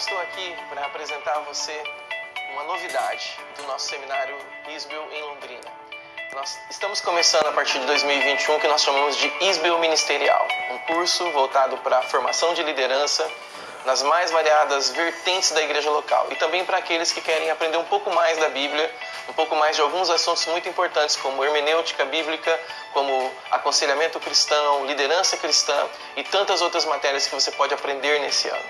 Estou aqui para apresentar a você uma novidade do nosso seminário Isbel em Londrina. Nós estamos começando a partir de 2021 o que nós chamamos de Isbel Ministerial, um curso voltado para a formação de liderança nas mais variadas vertentes da igreja local e também para aqueles que querem aprender um pouco mais da Bíblia, um pouco mais de alguns assuntos muito importantes como hermenêutica bíblica, como aconselhamento cristão, liderança cristã e tantas outras matérias que você pode aprender nesse ano.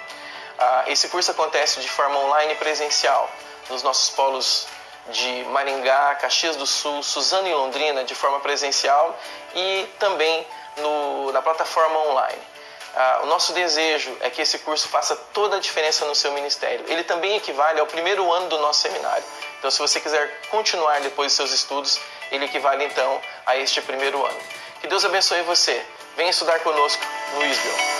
Ah, esse curso acontece de forma online e presencial nos nossos polos de Maringá, Caxias do Sul, Suzano e Londrina de forma presencial e também no, na plataforma online. Ah, o nosso desejo é que esse curso faça toda a diferença no seu ministério. Ele também equivale ao primeiro ano do nosso seminário. Então, se você quiser continuar depois dos seus estudos, ele equivale então a este primeiro ano. Que Deus abençoe você. Venha estudar conosco no ISBEL.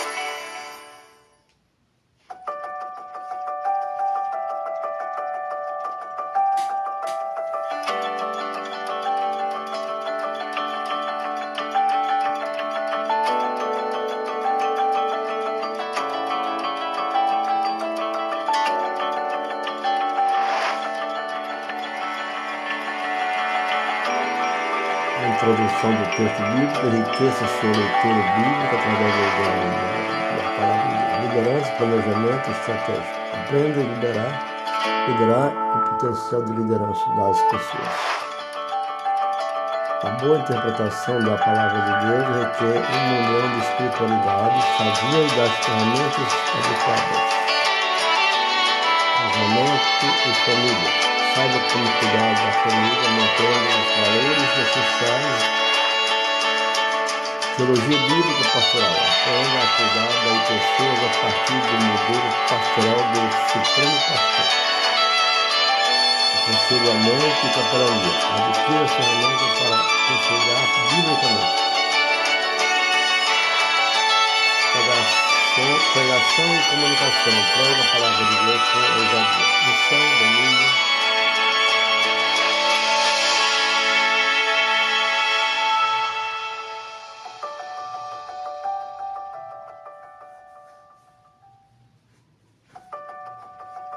Introdução do texto bíblico, enriqueça sua leitura bíblica através da, palavra liderança, planejamento, estratégia. Aprenda a liderar, liderar o potencial de liderança das pessoas. A boa interpretação da palavra de Deus requer uma união de espiritualidade sadia e das ferramentas adequadas. Casamento e família. Saiba como cuidar da família, mantendo os valores necessários. Teologia bíblica pastoral. Aprenda a cuidar das pessoas a partir do modelo pastoral do Supremo Pastor. Aconselhamento e capelania. Adquira ferramentas para aconselhar biblicamente. Pregação e comunicação. Prega a palavra de Deus com ousadia. Missão, domínio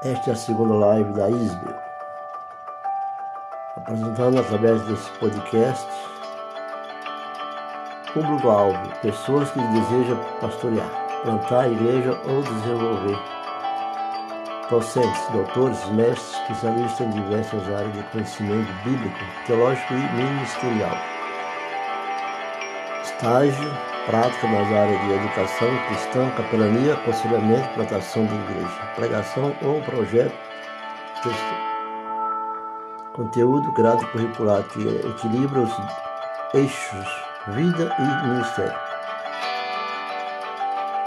Esta é a segunda live da Isbel, apresentando através desse podcast público-alvo, pessoas que desejam pastorear, plantar a igreja ou desenvolver. Docentes, doutores, mestres, especialistas em diversas áreas de conhecimento bíblico, teológico e ministerial. Estágio, prática nas áreas de educação cristã, capelania, aconselhamento, plantação de igreja, pregação ou projeto, texto. Conteúdo grade curricular que equilibra os eixos vida e ministério.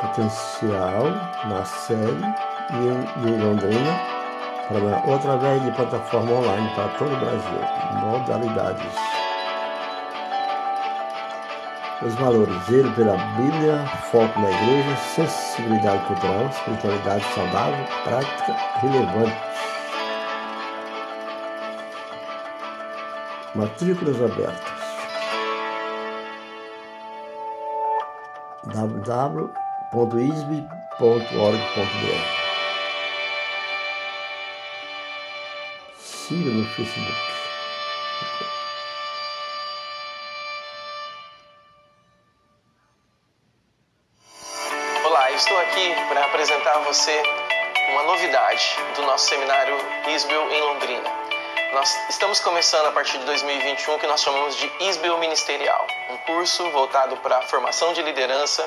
Potencial na série e em Londrina, ou através de plataforma online para todo o Brasil. Modalidades os valores, zelo pela Bíblia, foco na igreja, sensibilidade cultural, espiritualidade saudável, prática relevante. Matrículas abertas. www.isb.org.br Siga no Facebook. Você uma novidade do nosso seminário Isbel em Londrina. Nós estamos começando a partir de 2021 o que nós chamamos de Isbel Ministerial, um curso voltado para a formação de liderança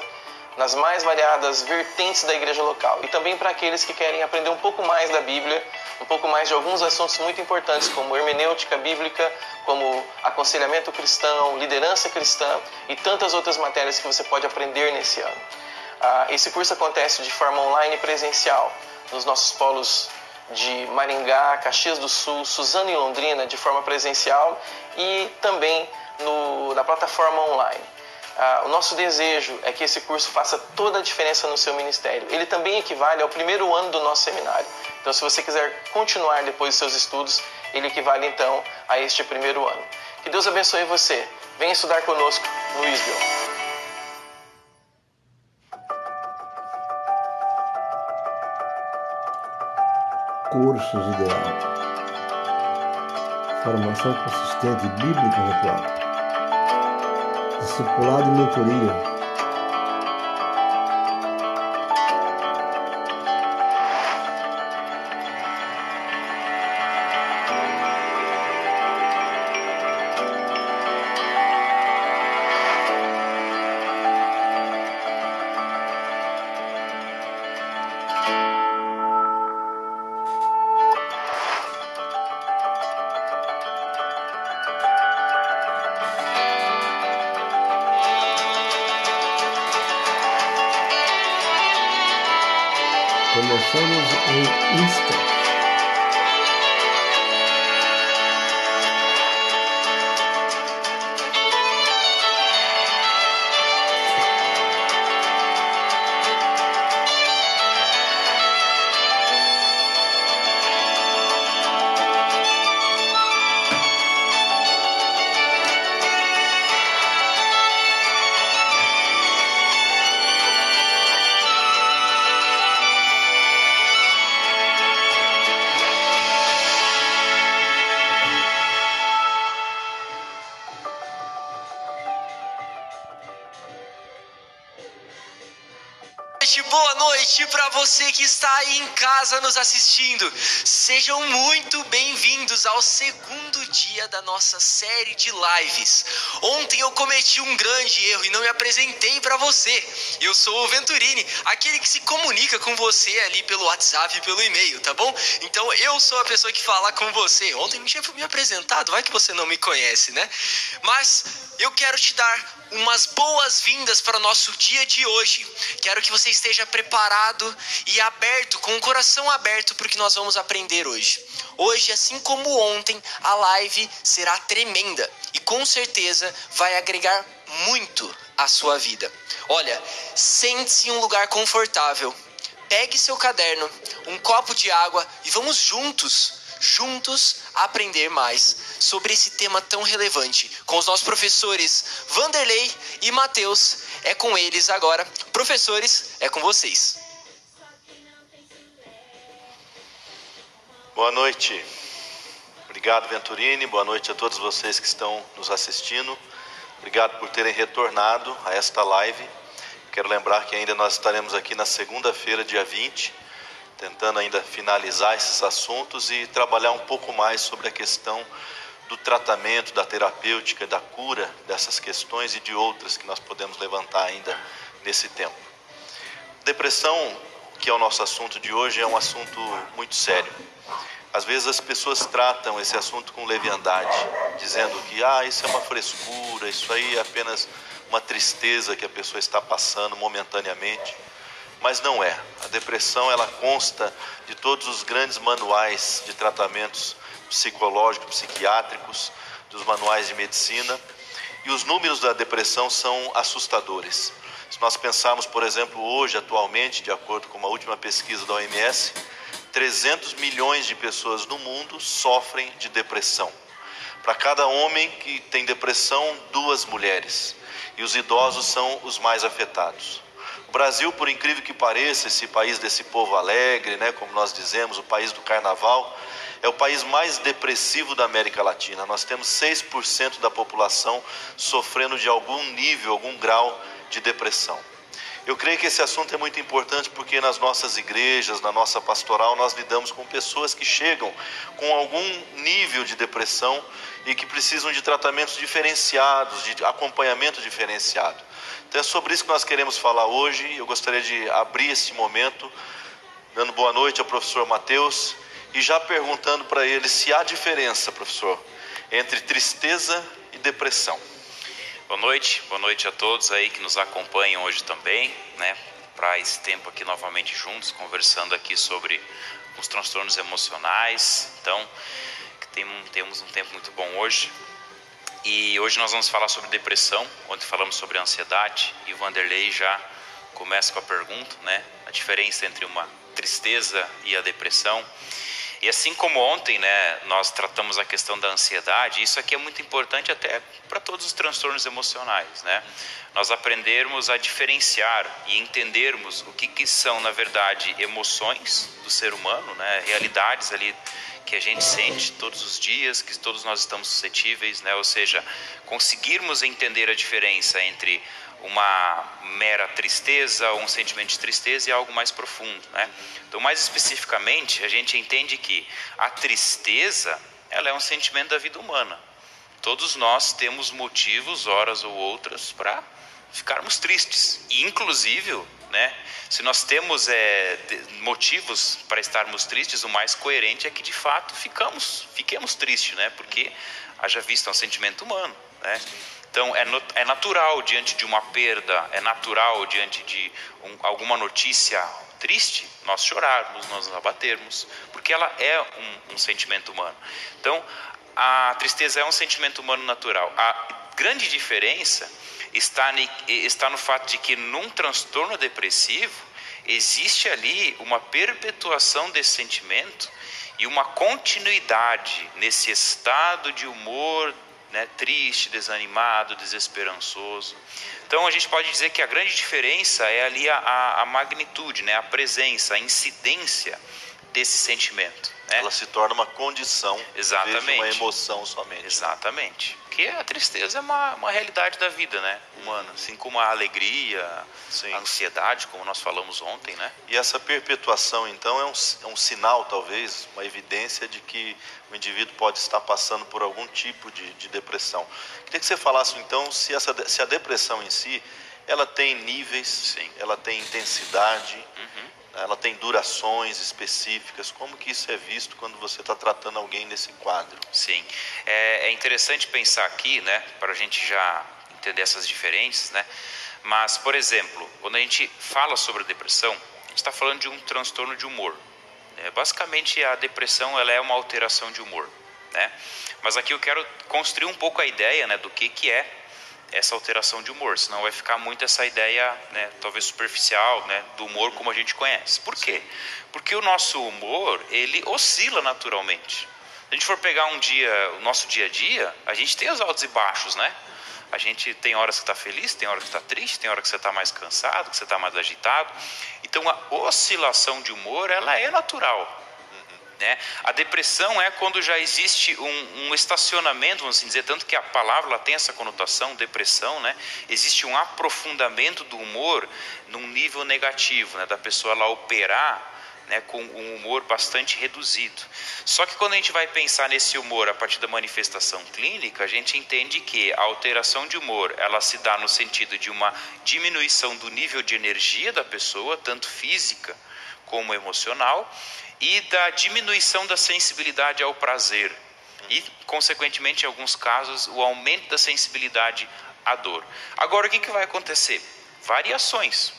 nas mais variadas vertentes da igreja local e também para aqueles que querem aprender um pouco mais da Bíblia, um pouco mais de alguns assuntos muito importantes como hermenêutica bíblica, como aconselhamento cristão, liderança cristã e tantas outras matérias que você pode aprender nesse ano. Ah, esse curso acontece de forma online e presencial nos nossos polos de Maringá, Caxias do Sul, Suzano e Londrina de forma presencial e também no, na plataforma online. Ah, o nosso desejo é que esse curso faça toda a diferença no seu ministério. Ele também equivale ao primeiro ano do nosso seminário. Então, se você quiser continuar depois dos seus estudos, ele equivale então a este primeiro ano. Que Deus abençoe você. Venha estudar conosco no ISBEL. Cursos ideal. Formação consistente bíblica atual. Discipulado e mentoria boa noite para você que está aí em casa nos assistindo. Sejam muito bem-vindos ao segundo dia da nossa série de lives. Ontem eu cometi um grande erro e não me apresentei para você. Eu sou o Venturini, aquele que se comunica com você ali pelo WhatsApp e pelo e-mail, tá bom? Então eu sou a pessoa que fala com você. Ontem não tinha me apresentado, vai que você não me conhece, né? Mas eu quero te dar umas boas-vindas para o nosso dia de hoje. Quero que você esteja preparado e aberto, com o coração aberto para o que nós vamos aprender hoje. Hoje, assim como ontem, a live será tremenda e com certeza vai agregar muito à sua vida. Olha, sente-se em um lugar confortável. Pegue seu caderno, um copo de água e vamos juntos juntos aprender mais sobre esse tema tão relevante com os nossos professores Vanderlei e Matheus. É com eles agora. Professores, é com vocês. Boa noite. Obrigado, Venturini. Boa noite a todos vocês que estão nos assistindo. Obrigado por terem retornado a esta live. Quero lembrar que ainda nós estaremos aqui na segunda-feira, dia 20 tentando ainda finalizar esses assuntos e trabalhar um pouco mais sobre a questão do tratamento, da terapêutica, da cura dessas questões e de outras que nós podemos levantar ainda nesse tempo. Depressão, que é o nosso assunto de hoje, é um assunto muito sério. Às vezes as pessoas tratam esse assunto com leviandade, dizendo que ah, isso é uma frescura, isso aí é apenas uma tristeza que a pessoa está passando momentaneamente mas não é. A depressão ela consta de todos os grandes manuais de tratamentos psicológicos, psiquiátricos, dos manuais de medicina, e os números da depressão são assustadores. Se nós pensarmos, por exemplo, hoje, atualmente, de acordo com uma última pesquisa da OMS, 300 milhões de pessoas no mundo sofrem de depressão. Para cada homem que tem depressão, duas mulheres. E os idosos são os mais afetados. O Brasil, por incrível que pareça, esse país desse povo alegre, né, como nós dizemos, o país do carnaval, é o país mais depressivo da América Latina. Nós temos 6% da população sofrendo de algum nível, algum grau de depressão. Eu creio que esse assunto é muito importante porque nas nossas igrejas, na nossa pastoral, nós lidamos com pessoas que chegam com algum nível de depressão e que precisam de tratamentos diferenciados, de acompanhamento diferenciado. Então é sobre isso que nós queremos falar hoje. Eu gostaria de abrir esse momento dando boa noite ao professor Mateus e já perguntando para ele se há diferença, professor, entre tristeza e depressão. Boa noite, boa noite a todos aí que nos acompanham hoje também, né? Para esse tempo aqui novamente juntos, conversando aqui sobre os transtornos emocionais. Então, tem, temos um tempo muito bom hoje. E hoje nós vamos falar sobre depressão, onde falamos sobre ansiedade, e o Vanderlei já começa com a pergunta, né? A diferença entre uma tristeza e a depressão. E assim como ontem, né, nós tratamos a questão da ansiedade, isso aqui é muito importante até para todos os transtornos emocionais, né? Nós aprendermos a diferenciar e entendermos o que, que são, na verdade, emoções do ser humano, né, realidades ali que a gente sente todos os dias, que todos nós estamos suscetíveis, né? Ou seja, conseguirmos entender a diferença entre uma mera tristeza ou um sentimento de tristeza e algo mais profundo, né? Então, mais especificamente, a gente entende que a tristeza, ela é um sentimento da vida humana. Todos nós temos motivos, horas ou outras, para ficarmos tristes. E, inclusive, né, se nós temos é, motivos para estarmos tristes, o mais coerente é que, de fato, ficamos, fiquemos tristes, né? Porque, haja visto, é um sentimento humano, né? Então, é, no, é natural diante de uma perda, é natural diante de um, alguma notícia triste, nós chorarmos, nós nos abatermos, porque ela é um, um sentimento humano. Então, a tristeza é um sentimento humano natural. A grande diferença está, está no fato de que num transtorno depressivo existe ali uma perpetuação desse sentimento e uma continuidade nesse estado de humor né, triste, desanimado, desesperançoso. Então a gente pode dizer que a grande diferença é ali a, a magnitude, né, a presença, a incidência desse sentimento. Né? Ela se torna uma condição, Exatamente. uma emoção somente. Exatamente. Porque a tristeza é uma, uma realidade da vida, né, humana, assim como a alegria, Sim. a ansiedade, como nós falamos ontem, né? E essa perpetuação, então, é um, é um sinal, talvez, uma evidência de que o indivíduo pode estar passando por algum tipo de, de depressão. Queria que você falasse, então, se, essa, se a depressão em si, ela tem níveis, Sim. ela tem intensidade, Uhum. Ela tem durações específicas. Como que isso é visto quando você está tratando alguém nesse quadro? Sim, é, é interessante pensar aqui, né, para a gente já entender essas diferenças, né? Mas, por exemplo, quando a gente fala sobre depressão, a gente está falando de um transtorno de humor. É, basicamente, a depressão ela é uma alteração de humor, né? Mas aqui eu quero construir um pouco a ideia, né, do que que é essa alteração de humor, senão vai ficar muito essa ideia, né, talvez superficial, né, do humor como a gente conhece. Por quê? Porque o nosso humor, ele oscila naturalmente. Se a gente for pegar um dia, o nosso dia a dia, a gente tem os altos e baixos, né? A gente tem horas que está feliz, tem horas que está triste, tem horas que você está mais cansado, que você está mais agitado. Então a oscilação de humor, ela é natural. Né? A depressão é quando já existe um, um, estacionamento, vamos assim dizer, tanto que a palavra tem essa conotação, depressão, né? existe um aprofundamento do humor num nível negativo, né? da pessoa lá operar né, com um humor bastante reduzido. Só que quando a gente vai pensar nesse humor a partir da manifestação clínica, a gente entende que a alteração de humor ela se dá no sentido de uma diminuição do nível de energia da pessoa, tanto física como emocional, e da diminuição da sensibilidade ao prazer e, consequentemente, em alguns casos, o aumento da sensibilidade à dor. Agora, o que, que vai acontecer? Variações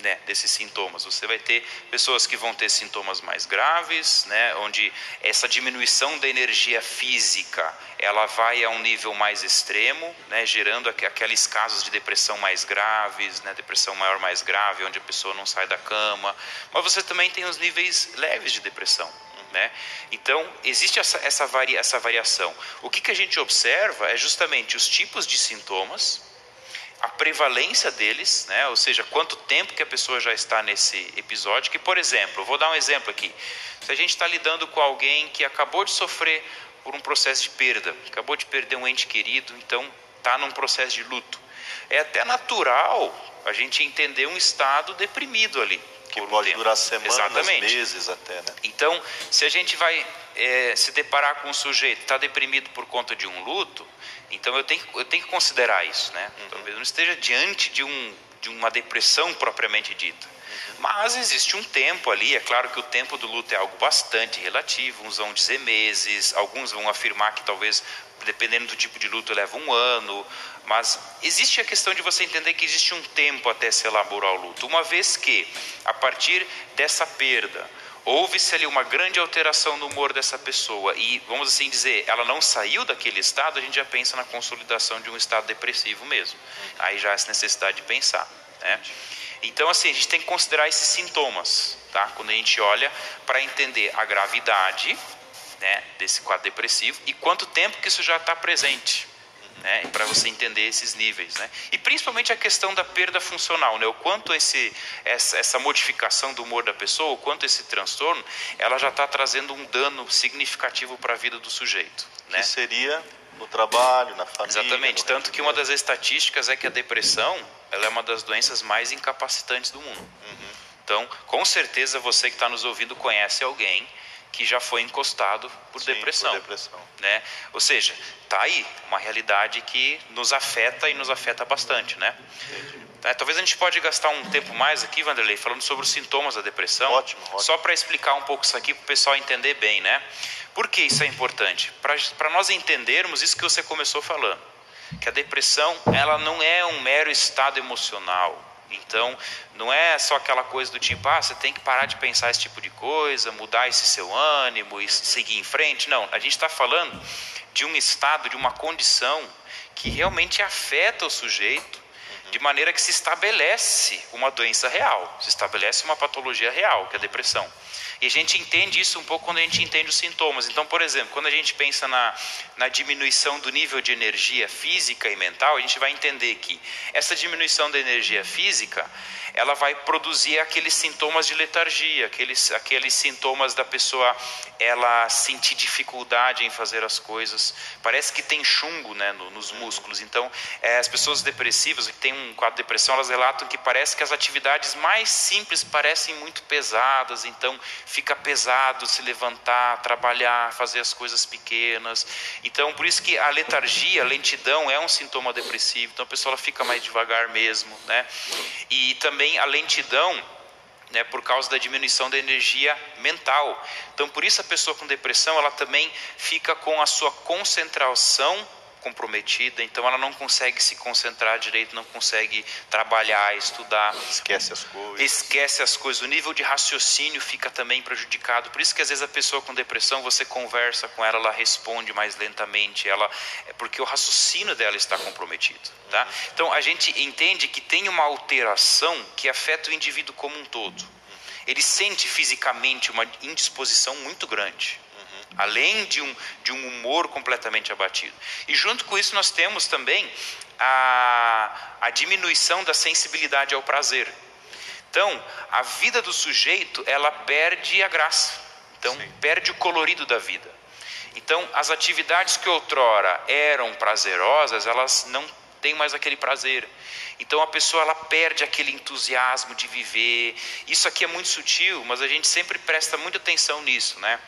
né, desses sintomas. Você vai ter pessoas que vão ter sintomas mais graves, né, onde essa diminuição da energia física ela vai a um nível mais extremo, né, gerando aqueles casos de depressão mais graves, né, depressão maior mais grave, onde a pessoa não sai da cama. Mas você também tem os níveis leves de depressão. Né? Então, existe essa, essa, varia, essa variação. O que, que a gente observa é justamente os tipos de sintomas, a prevalência deles, né? ou seja, quanto tempo que a pessoa já está nesse episódio. Que, por exemplo, vou dar um exemplo aqui. Se a gente está lidando com alguém que acabou de sofrer por um processo de perda, acabou de perder um ente querido, então está num processo de luto. É até natural a gente entender um estado deprimido ali. Que pode tempo. durar semanas, Exatamente. meses até, né? Então, se a gente vai é, se deparar com um sujeito que está deprimido por conta de um luto, então eu tenho, eu tenho que considerar isso, né? Talvez não esteja diante de, um, de uma depressão propriamente dita. Mas existe um tempo ali, é claro que o tempo do luto é algo bastante relativo, uns vão dizer meses, alguns vão afirmar que talvez, dependendo do tipo de luto, leva um ano, mas existe a questão de você entender que existe um tempo até se elaborar o luto, uma vez que, a partir dessa perda, houve-se ali uma grande alteração no humor dessa pessoa e, vamos assim dizer, ela não saiu daquele estado, a gente já pensa na consolidação de um estado depressivo mesmo. Aí já há essa necessidade de pensar. Né? Então, assim, a gente tem que considerar esses sintomas, tá? Quando a gente olha para entender a gravidade né, desse quadro depressivo e quanto tempo que isso já está presente né, para você entender esses níveis, né? E principalmente a questão da perda funcional, né? O quanto esse essa, essa modificação do humor da pessoa, o quanto esse transtorno, ela já está trazendo um dano significativo para a vida do sujeito, né? Que seria no trabalho, na família. Exatamente. Tanto que uma das estatísticas é que a depressão, ela é uma das doenças mais incapacitantes do mundo. Uhum. Então, com certeza você que está nos ouvindo conhece alguém que já foi encostado por Sim, depressão, por depressão. né? Ou seja, tá aí uma realidade que nos afeta e nos afeta bastante, né? É, talvez a gente pode gastar um tempo mais aqui, Vanderlei, falando sobre os sintomas da depressão. Ótimo, ótimo. Só para explicar um pouco isso aqui para o pessoal entender bem, né? Por que isso é importante? Para nós entendermos isso que você começou falando, que a depressão ela não é um mero estado emocional, então, não é só aquela coisa do tipo, ah, você tem que parar de pensar esse tipo de coisa, mudar esse seu ânimo e seguir em frente. Não, a gente está falando de um estado, de uma condição que realmente afeta o sujeito de maneira que se estabelece uma doença real, se estabelece uma patologia real, que é a depressão. E a gente entende isso um pouco quando a gente entende os sintomas. Então, por exemplo, quando a gente pensa na, na diminuição do nível de energia física e mental, a gente vai entender que essa diminuição da energia física ela vai produzir aqueles sintomas de letargia, aqueles, aqueles sintomas da pessoa ela sentir dificuldade em fazer as coisas. Parece que tem chumbo né, no, nos músculos. Então, é, as pessoas depressivas que têm um quadro de depressão, elas relatam que parece que as atividades mais simples parecem muito pesadas. Então, fica pesado se levantar, trabalhar, fazer as coisas pequenas. Então, por isso que a letargia, a lentidão é um sintoma depressivo. Então, a pessoa fica mais devagar mesmo, né? E também a lentidão né, por causa da diminuição da energia mental. Então, por isso a pessoa com depressão, ela também fica com a sua concentração comprometida, então ela não consegue se concentrar direito, não consegue trabalhar, estudar, esquece as coisas. Esquece as coisas, o nível de raciocínio fica também prejudicado. Por isso que às vezes a pessoa com depressão, você conversa com ela, ela responde mais lentamente, ela é porque o raciocínio dela está comprometido, tá? Então a gente entende que tem uma alteração que afeta o indivíduo como um todo. Ele sente fisicamente uma indisposição muito grande além de um, de um humor completamente abatido. E junto com isso, nós temos também a, a diminuição da sensibilidade ao prazer. Então, a vida do sujeito, ela perde a graça. Então, Sim. perde o colorido da vida. Então, as atividades que outrora eram prazerosas, elas não têm mais aquele prazer. Então a pessoa ela perde aquele entusiasmo de viver. Isso aqui é muito sutil, mas a gente sempre presta muita atenção nisso, né?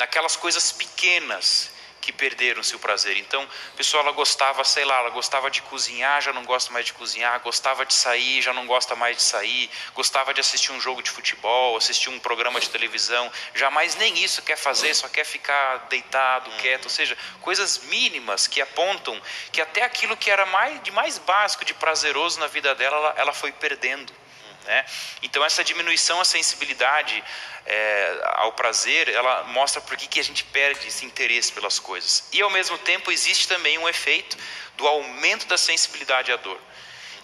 Naquelas coisas pequenas que perderam-se o prazer. Então, a pessoa ela gostava, sei lá, ela gostava de cozinhar, já não gosta mais de cozinhar, gostava de sair, já não gosta mais de sair, gostava de assistir um jogo de futebol, assistir um programa de televisão, jamais nem isso quer fazer, só quer ficar deitado, quieto, ou seja, coisas mínimas que apontam que até aquilo que era mais de mais básico, de prazeroso na vida dela, ela, ela foi perdendo. Né? Então essa diminuição à sensibilidade é, ao prazer, ela mostra por que, que a gente perde esse interesse pelas coisas. E ao mesmo tempo existe também um efeito do aumento da sensibilidade à dor.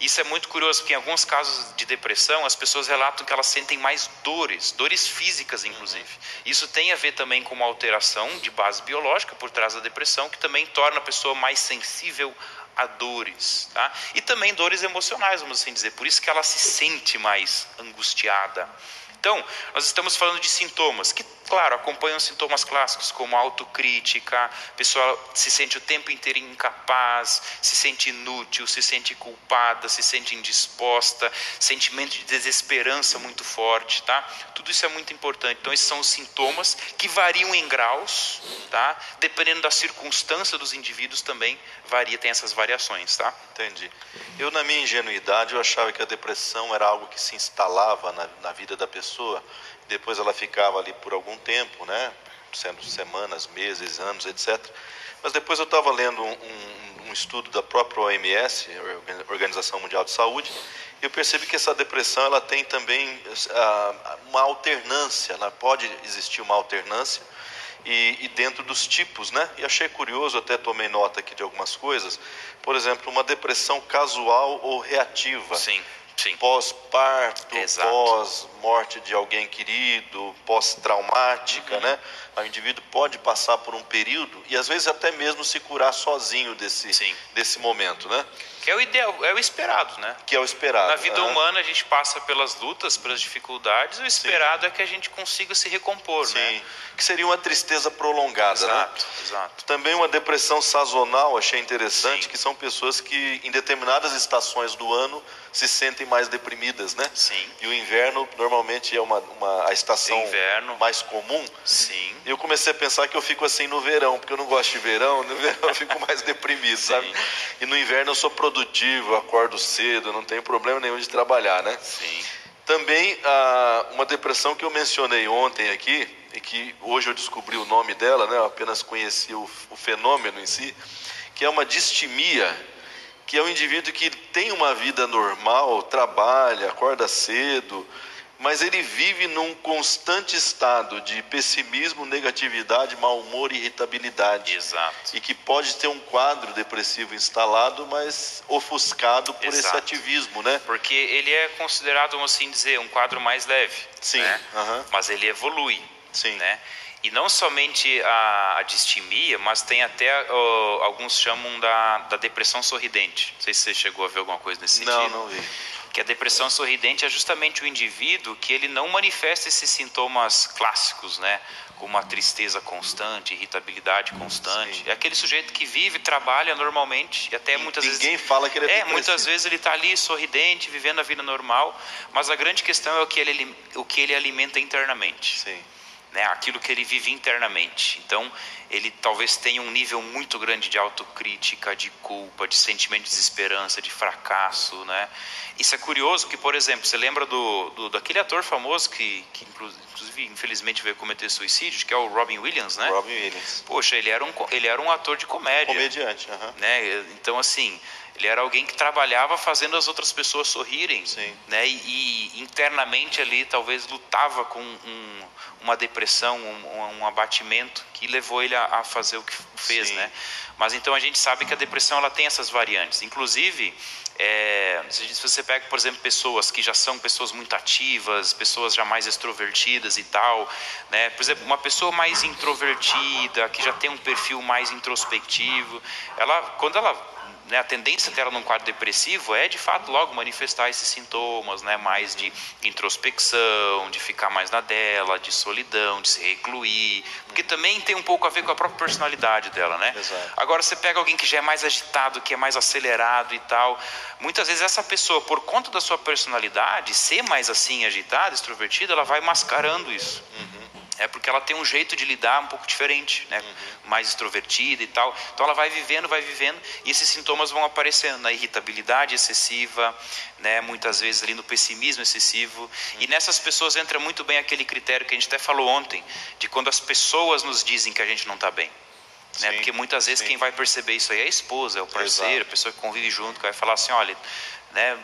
Isso é muito curioso, porque em alguns casos de depressão, as pessoas relatam que elas sentem mais dores, dores físicas inclusive. Isso tem a ver também com uma alteração de base biológica por trás da depressão, que também torna a pessoa mais sensível a dores, tá? E também dores emocionais, vamos assim dizer. Por isso que ela se sente mais angustiada. Então, nós estamos falando de sintomas que, claro, acompanham sintomas clássicos como autocrítica, a pessoa se sente o tempo inteiro incapaz, se sente inútil, se sente culpada, se sente indisposta, sentimento de desesperança muito forte, tá? Tudo isso é muito importante. Então, esses são os sintomas que variam em graus, tá? Dependendo da circunstância dos indivíduos também varia, tem essas variações, tá? Entendi. Eu, na minha ingenuidade, eu achava que a depressão era algo que se instalava na, na vida da pessoa, depois ela ficava ali por algum tempo, né? Sendo semanas, meses, anos, etc. Mas depois eu estava lendo um, um, estudo da própria OMS, Organização Mundial de Saúde, e eu percebi que essa depressão ela tem também uh, uma alternância, ela pode existir uma alternância e, e, dentro dos tipos, né? E achei curioso, até tomei nota aqui de algumas coisas. Por exemplo, uma depressão casual ou reativa. Sim. Pós-parto, pós-morte de alguém querido, pós-traumática, uhum. né? O indivíduo pode passar por um período e às vezes até mesmo se curar sozinho desse, desse momento, né? Que é o ideal, é o esperado, né? Que é o esperado. Na vida humana a gente passa pelas lutas, pelas dificuldades, o esperado Sim. é que a gente consiga se recompor, Sim. né? Que seria uma tristeza prolongada, exato, né? Exato. Também uma depressão sazonal, achei interessante, Sim. que são pessoas que em determinadas estações do ano se sentem mais deprimidas, né? Sim. E o inverno normalmente é uma, uma a estação inverno. mais comum. Sim. Eu comecei a pensar que eu fico assim no verão, porque eu não gosto de verão, no verão eu fico mais deprimido, sabe? E no inverno eu sou produtivo, acordo cedo, não tenho problema nenhum de trabalhar, né? Sim. Também ah, uma depressão que eu mencionei ontem aqui, e que hoje eu descobri o nome dela, né? Eu apenas conheci o, o fenômeno em si, que é uma distimia que é um indivíduo que tem uma vida normal, trabalha, acorda cedo, mas ele vive num constante estado de pessimismo, negatividade, mau humor e irritabilidade. Exato. E que pode ter um quadro depressivo instalado, mas ofuscado por Exato. esse ativismo, né? Porque ele é considerado, vamos assim dizer, um quadro mais leve. Sim. Né? Uhum. Mas ele evolui. Sim. Né? E não somente a, a distimia, mas tem até alguns chamam da, da depressão sorridente. Não sei se você chegou a ver alguma coisa nesse não, sentido. Não, não vi. Que a depressão sorridente é justamente o indivíduo que ele não manifesta esses sintomas clássicos, né? Como uma tristeza constante, irritabilidade constante. Sim. É aquele sujeito que vive, trabalha normalmente e até e muitas ninguém vezes. Ninguém fala que ele é, é depressivo. muitas vezes ele está ali sorridente, vivendo a vida normal, mas a grande questão é o que ele, o que ele alimenta internamente. Sim né, aquilo que ele vive internamente. Então, ele talvez tenha um nível muito grande de autocrítica, de culpa, de sentimento de desesperança, de fracasso, né? Isso é curioso que, por exemplo, você lembra do, do daquele ator famoso que, que inclusive infelizmente veio cometer suicídio, que é o Robin Williams, né? Robin Williams. Poxa, ele era um ele era um ator de comédia. Comediante, uhum. né? Então assim, ele era alguém que trabalhava fazendo as outras pessoas sorrirem, Sim. né? E, e internamente ali talvez lutava com um, uma depressão, um, um, abatimento que levou ele a, a fazer o que fez, Sim. né? Mas então a gente sabe que a depressão ela tem essas variantes. Inclusive, é, se você pega, por exemplo, pessoas que já são pessoas muito ativas, pessoas já mais extrovertidas e tal, né? Por exemplo, uma pessoa mais introvertida, que já tem um perfil mais introspectivo, ela, quando ela né, a tendência dela num quadro depressivo é de fato logo manifestar esses sintomas, né, mais de introspecção, de ficar mais na dela, de solidão, de se recluir, porque também tem um pouco a ver com a própria personalidade dela, né? Exato. Agora você pega alguém que já é mais agitado, que é mais acelerado e tal, muitas vezes essa pessoa, por conta da sua personalidade, ser mais assim agitada, extrovertida, ela vai mascarando isso. Uhum. É porque ela tem um jeito de lidar um pouco diferente, né? Uhum. mais extrovertida e tal. Então ela vai vivendo, vai vivendo, e esses sintomas vão aparecendo na irritabilidade excessiva, né? muitas vezes ali no pessimismo excessivo. Uhum. E nessas pessoas entra muito bem aquele critério que a gente até falou ontem, de quando as pessoas nos dizem que a gente não está bem. Né? Porque muitas vezes sim. quem vai perceber isso aí é a esposa, é o parceiro, Exato. a pessoa que convive junto, que vai falar assim, olha, né,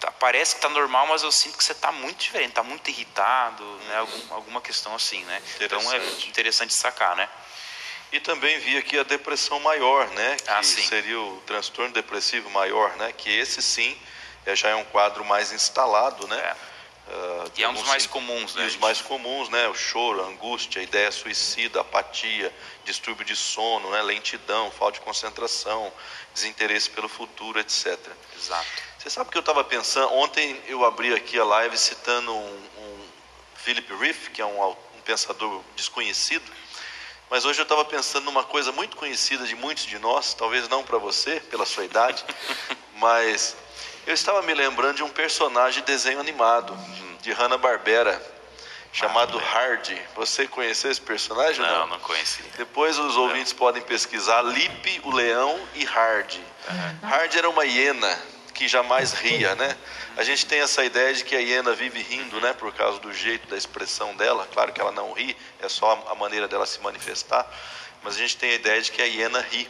tá, parece que está normal, mas eu sinto que você está muito diferente, está muito irritado, uhum. né, algum, alguma questão assim, né? Então é interessante sacar, né? E também vi aqui a depressão maior, né? Que ah, seria o transtorno depressivo maior, né? Que esse sim é, já é um quadro mais instalado, né? É. Uh, e é um dos mais comuns, né? E os mais comuns, né? O choro, a angústia, a ideia suicida, apatia, distúrbio de sono, né? lentidão, falta de concentração, desinteresse pelo futuro, etc. Exato. Você sabe o que eu estava pensando? Ontem eu abri aqui a live citando um, um Philip Riff, que é um, um pensador desconhecido, mas hoje eu estava pensando numa coisa muito conhecida de muitos de nós, talvez não para você, pela sua idade, mas eu estava me lembrando de um personagem de desenho animado, de Hanna-Barbera, chamado ah, Hardy. Você conheceu esse personagem? Não, não, não conheci. Depois os não. ouvintes podem pesquisar Lipe, o leão e Hardy. Uhum. Hardy era uma hiena que jamais ria, né? A gente tem essa ideia de que a hiena vive rindo, né? Por causa do jeito da expressão dela. Claro que ela não ri, é só a maneira dela se manifestar. Mas a gente tem a ideia de que a hiena ri.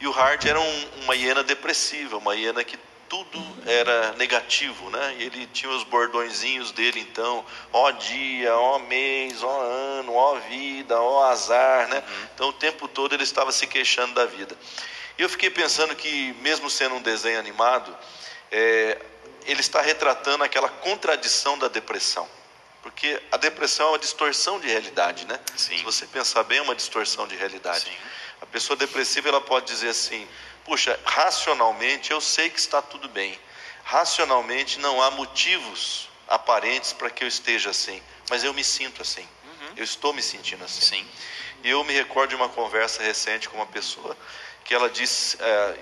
E o Hardy era um, uma hiena depressiva, uma hiena que tudo era negativo, né? E ele tinha os bordõezinhos dele, então, ó dia, ó mês, ó ano, ó vida, ó azar, né? Uhum. Então o tempo todo ele estava se queixando da vida. E eu fiquei pensando que, mesmo sendo um desenho animado, é, ele está retratando aquela contradição da depressão. Porque a depressão é uma distorção de realidade, né? Sim. Se você pensar bem, é uma distorção de realidade. Sim. A pessoa depressiva ela pode dizer assim: puxa, racionalmente eu sei que está tudo bem. Racionalmente não há motivos aparentes para que eu esteja assim, mas eu me sinto assim. Eu estou me sentindo assim. Sim. Eu me recordo de uma conversa recente com uma pessoa que ela disse, é,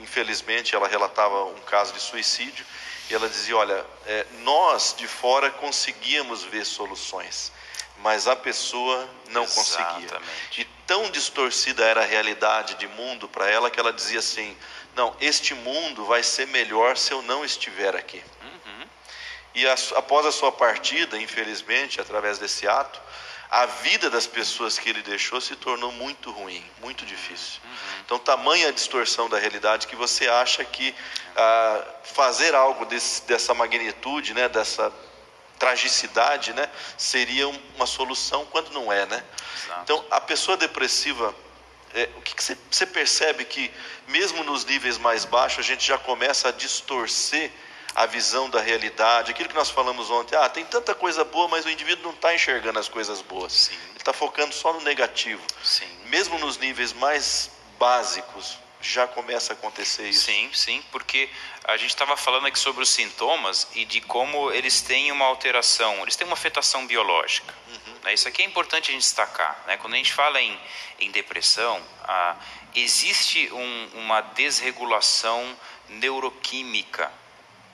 infelizmente ela relatava um caso de suicídio, e ela dizia: Olha, é, nós de fora conseguíamos ver soluções, mas a pessoa não conseguia. Exatamente. E tão distorcida era a realidade de mundo para ela que ela dizia assim: Não, este mundo vai ser melhor se eu não estiver aqui. E a- após a sua partida, infelizmente, através desse ato, a vida das pessoas que ele deixou se tornou muito ruim, muito difícil. Então, tamanha a distorção da realidade que você acha que ah, fazer algo desse- dessa magnitude, né, dessa tragicidade, né, seria um- uma solução, quando não é, né? Exato. Então, a pessoa depressiva, é, o que, que você, você percebe que, mesmo nos níveis mais baixos, a gente já começa a distorcer a visão da realidade, aquilo que nós falamos ontem, ah, tem tanta coisa boa, mas o indivíduo não está enxergando as coisas boas, Sim. ele está focando só no negativo. Sim. Mesmo nos níveis mais básicos, já começa a acontecer isso. Sim, sim, porque a gente estava falando aqui sobre os sintomas e de como eles têm uma alteração, eles têm uma afetação biológica. né? Isso aqui é importante a gente destacar. Né? Quando a gente fala em, em depressão, ah, existe um- uma desregulação neuroquímica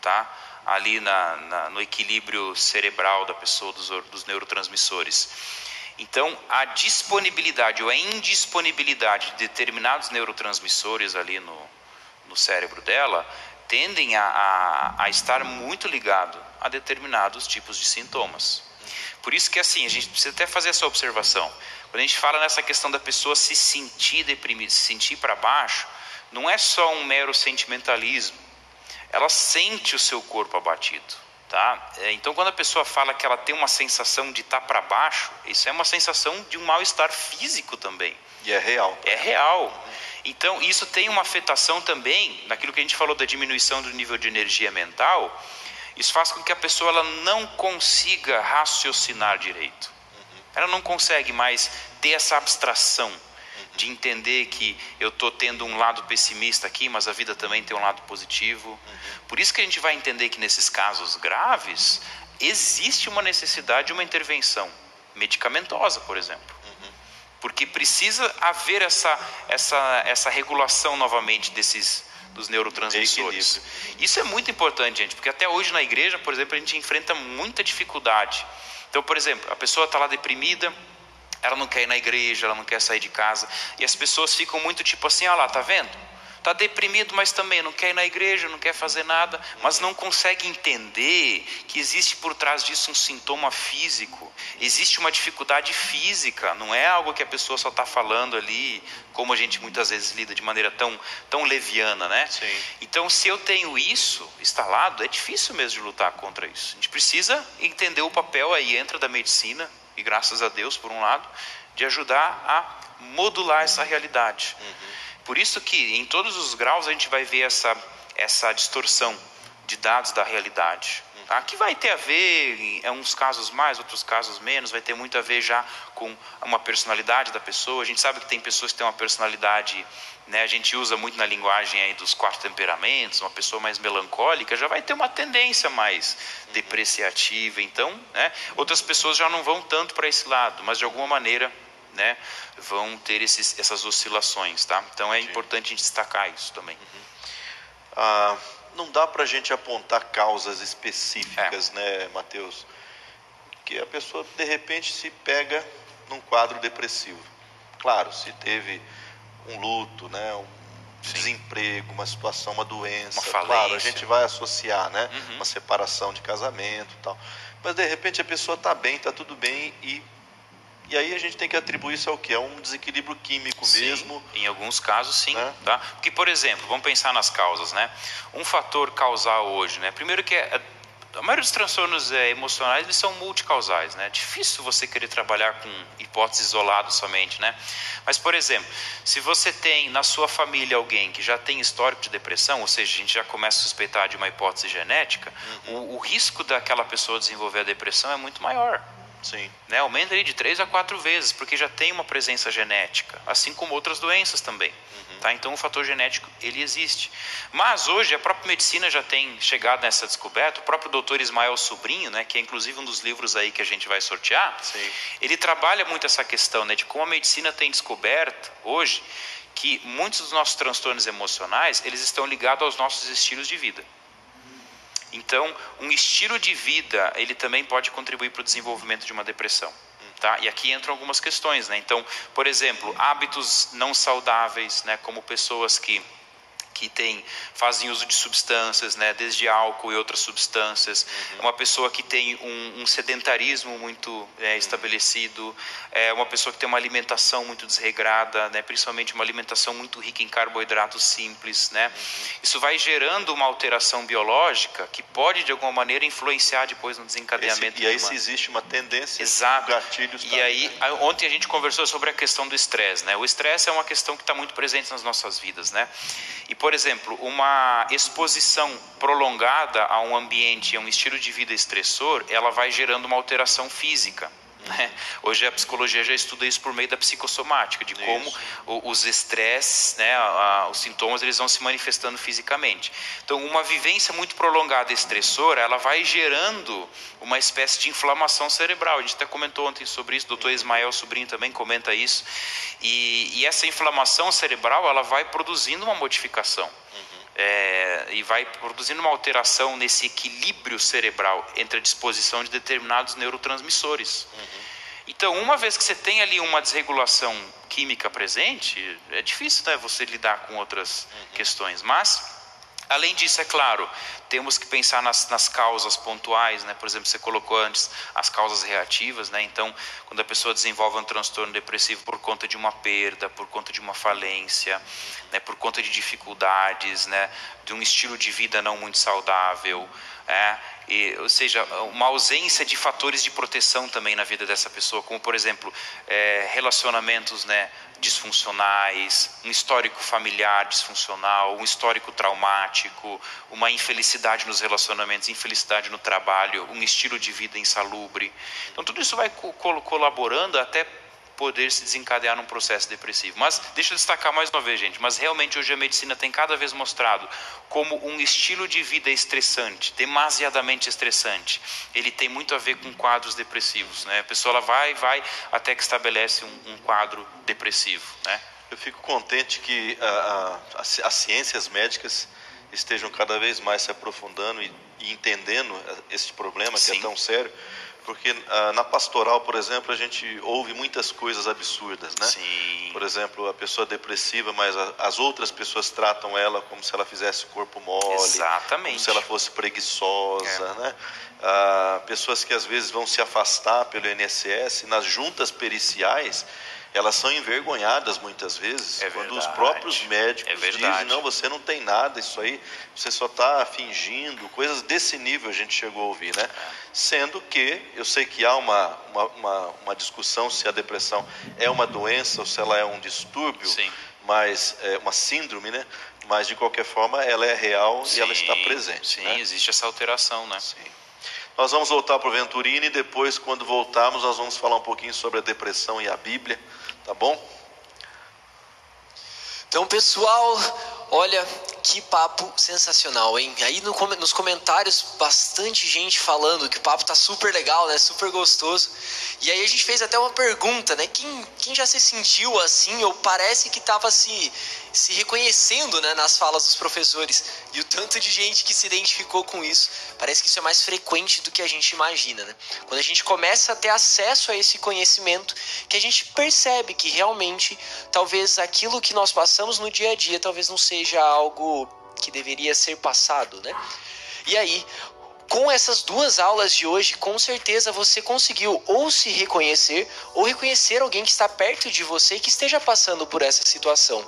tá? ali na, na- no equilíbrio cerebral da pessoa, dos, dos neurotransmissores. Então, a disponibilidade ou a indisponibilidade de determinados neurotransmissores ali no, no cérebro dela tendem a, a, a estar muito ligado a determinados tipos de sintomas. Por isso que assim, a gente precisa até fazer essa observação. Quando a gente fala nessa questão da pessoa se sentir deprimida, se sentir para baixo, não é só um mero sentimentalismo. Ela sente o seu corpo abatido. Tá? É, Então, quando a pessoa fala que ela tem uma sensação de estar para baixo, isso é uma sensação de um mal-estar físico também. E é real. É real. Então, isso tem uma afetação também naquilo que a gente falou da diminuição do nível de energia mental. Isso faz com que a pessoa ela não consiga raciocinar direito. Ela não consegue mais ter essa abstração de entender que eu estou tendo um lado pessimista aqui, mas a vida também tem um lado positivo. Por isso que a gente vai entender que nesses casos graves existe uma necessidade de uma intervenção medicamentosa, por exemplo porque precisa haver essa, essa, essa regulação novamente desses dos neurotransmissores. Isso é muito importante, gente, porque até hoje na igreja, por exemplo, a gente enfrenta muita dificuldade. Então, por exemplo, a pessoa está lá deprimida, ela não quer ir na igreja, ela não quer sair de casa, e as pessoas ficam muito tipo assim, olha lá, tá vendo? Está deprimido, mas também não quer ir na igreja, não quer fazer nada, mas não consegue entender que existe por trás disso um sintoma físico, existe uma dificuldade física, não é algo que a pessoa só está falando ali, como a gente muitas vezes lida de maneira tão, tão leviana, né? Sim. Então, se eu tenho isso instalado, é difícil mesmo de lutar contra isso. A gente precisa entender o papel aí entra da medicina, e graças a Deus, por um lado, de ajudar a modular essa realidade. Por isso que em todos os graus a gente vai ver essa, essa distorção de dados da realidade. Tá? Que vai ter a ver, em uns casos mais, outros casos menos, vai ter muito a ver já com uma personalidade da pessoa. A gente sabe que tem pessoas que têm uma personalidade, né, a gente usa muito na linguagem aí dos quatro temperamentos, uma pessoa mais melancólica já vai ter uma tendência mais depreciativa. Então, né, outras pessoas já não vão tanto para esse lado, mas de alguma maneira né, vão ter esses, essas oscilações, tá? Então é importante a gente destacar isso também. Ah, não dá para a gente apontar causas específicas, né, Mateus? Que a pessoa de repente se pega num quadro depressivo. Claro, se teve um luto, né, um desemprego, uma situação, uma doença, Uma claro, a falência. gente vai associar, né, Uhum. uma separação de casamento, e tal. Mas de repente a pessoa está bem, está tudo bem e e aí a gente tem que atribuir isso ao que? É um desequilíbrio químico Sim, mesmo. Em alguns casos, sim. Né? Tá? Porque, por exemplo, vamos pensar nas causas, né? Um fator causal hoje, né? Primeiro que é, a maioria dos transtornos é, emocionais eles são multicausais, né? É difícil você querer trabalhar com hipóteses isoladas somente, né? Mas, por exemplo, se você tem na sua família alguém que já tem histórico de depressão, ou seja, a gente já começa a suspeitar de uma hipótese genética, uhum. o, o risco daquela pessoa desenvolver a depressão é muito maior. Sim. Né? Aumenta de três a quatro vezes, porque já tem uma presença genética, assim como outras doenças também. Uhum. Tá? Então o fator genético ele existe. Mas hoje a própria medicina já tem chegado nessa descoberta. O próprio doutor Ismael Sobrinho, né, que é inclusive um dos livros aí que a gente vai sortear, Sim. ele trabalha muito essa questão né, de como a medicina tem descoberto hoje que muitos dos nossos transtornos emocionais eles estão ligados aos nossos estilos de vida. Então, um estilo de vida, ele também pode contribuir para o desenvolvimento de uma depressão. Tá? E aqui entram algumas questões, né? Então, por exemplo, hábitos não saudáveis, né? Como pessoas que que tem, fazem uso de substâncias, né, desde álcool e outras substâncias, uhum. uma pessoa que tem um, um sedentarismo muito é, uhum. estabelecido, é uma pessoa que tem uma alimentação muito desregrada, né, principalmente uma alimentação muito rica em carboidratos simples, né, uhum. isso vai gerando uma alteração biológica que pode de alguma maneira influenciar depois no desencadeamento. Esse, e aí se existe uma tendência, Exato. gatilhos. E aí ontem a gente conversou sobre a questão do estresse, né, o estresse é uma questão que está muito presente nas nossas vidas, né, e por exemplo, uma exposição prolongada a um ambiente, a um estilo de vida estressor, ela vai gerando uma alteração física. Né? Hoje a psicologia já estuda isso por meio da psicossomática, de como os estresses, né, os sintomas, eles vão se manifestando fisicamente. Então, uma vivência muito prolongada estressora, ela vai gerando uma espécie de inflamação cerebral. A gente até comentou ontem sobre isso, o doutor Ismael Sobrinho também comenta isso. E, e essa inflamação cerebral, ela vai produzindo uma modificação. Uhum. É, e vai produzindo uma alteração nesse equilíbrio cerebral entre a disposição de determinados neurotransmissores. Uhum. Então, uma vez que você tem ali uma desregulação química presente, é difícil né, você lidar com outras uhum. questões. Mas Além disso, é claro, temos que pensar nas, nas, causas pontuais, né? Por exemplo, você colocou antes as causas reativas, né? Então, quando a pessoa desenvolve um transtorno depressivo por conta de uma perda, por conta de uma falência, né? Por conta de dificuldades, né? De um estilo de vida não muito saudável, é? E, ou seja, uma ausência de fatores de proteção também na vida dessa pessoa, como por exemplo é, relacionamentos, né? Disfuncionais, um histórico familiar disfuncional, um histórico traumático, uma infelicidade nos relacionamentos, infelicidade no trabalho, um estilo de vida insalubre. Então, tudo isso vai co colaborando até poder se desencadear num processo depressivo. Mas deixa eu destacar mais uma vez, gente, mas realmente hoje a medicina tem cada vez mostrado como um estilo de vida estressante, demasiadamente estressante, ele tem muito a ver com quadros depressivos, né? A pessoa ela vai, vai até que estabelece um, um quadro depressivo, né? Eu fico contente que a, a, as ciências médicas estejam cada vez mais se aprofundando e, e entendendo esse problema que é Sim. é tão sério, porque ah, na pastoral, por exemplo, a gente ouve muitas coisas absurdas, né? Sim. Por exemplo, a pessoa depressiva, mas a, as outras pessoas tratam ela como se ela fizesse corpo mole, Exatamente. como se ela fosse preguiçosa, é. né? Ah, pessoas que às vezes vão se afastar pelo INSS, nas juntas periciais, elas são envergonhadas muitas vezes é quando os próprios médicos é dizem não você não tem nada isso aí você só está fingindo coisas desse nível a gente chegou a ouvir né? Sendo que eu sei que há uma, uma, uma, uma discussão se a depressão é uma doença ou se ela é um distúrbio Sim. mas é uma síndrome né? Mas de qualquer forma ela é real sim, e ela está presente sim né? existe essa alteração né? Sim nós vamos voltar para o Venturini e depois, quando voltarmos, nós vamos falar um pouquinho sobre a depressão e a Bíblia, tá bom? Então, pessoal, olha que papo sensacional, hein? Aí no, nos comentários, bastante gente falando que o papo tá super legal, né? Super gostoso. E aí a gente fez até uma pergunta, né? Quem, quem já se sentiu assim, ou parece que tava se, se reconhecendo né, nas falas dos professores? E o tanto de gente que se identificou com isso. Parece que isso é mais frequente do que a gente imagina, né? Quando a gente começa a ter acesso a esse conhecimento, que a gente percebe que realmente talvez aquilo que nós passamos no dia a dia talvez não seja algo que deveria ser passado, né? E aí, com essas duas aulas de hoje, com certeza você conseguiu ou se reconhecer ou reconhecer alguém que está perto de você que esteja passando por essa situação.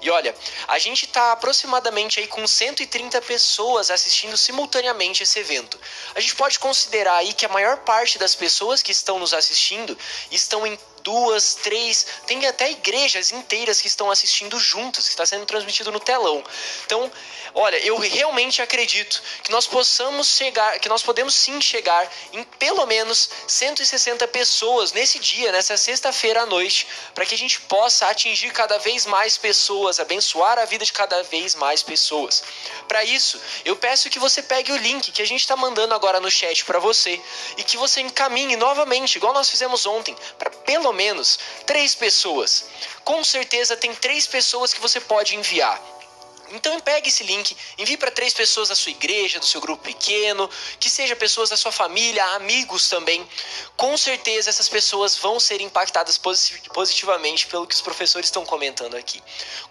E olha, a gente está aproximadamente aí com 130 pessoas assistindo simultaneamente esse evento. A gente pode considerar aí que a maior parte das pessoas que estão nos assistindo estão em duas, três, tem até igrejas inteiras que estão assistindo juntas, que está sendo transmitido no telão. Então, olha, eu realmente acredito que nós possamos chegar, que nós podemos sim chegar em pelo menos 160 pessoas nesse dia, nessa sexta-feira à noite, para que a gente possa atingir cada vez mais pessoas, abençoar a vida de cada vez mais pessoas. Para isso, eu peço que você pegue o link que a gente está mandando agora no chat para você e que você encaminhe novamente, igual nós fizemos ontem, para pelo menos três pessoas. Com certeza tem três pessoas que você pode enviar. Então pegue esse link, envie para três pessoas da sua igreja, do seu grupo pequeno, que seja pessoas da sua família, amigos também. Com certeza essas pessoas vão ser impactadas positivamente pelo que os professores estão comentando aqui.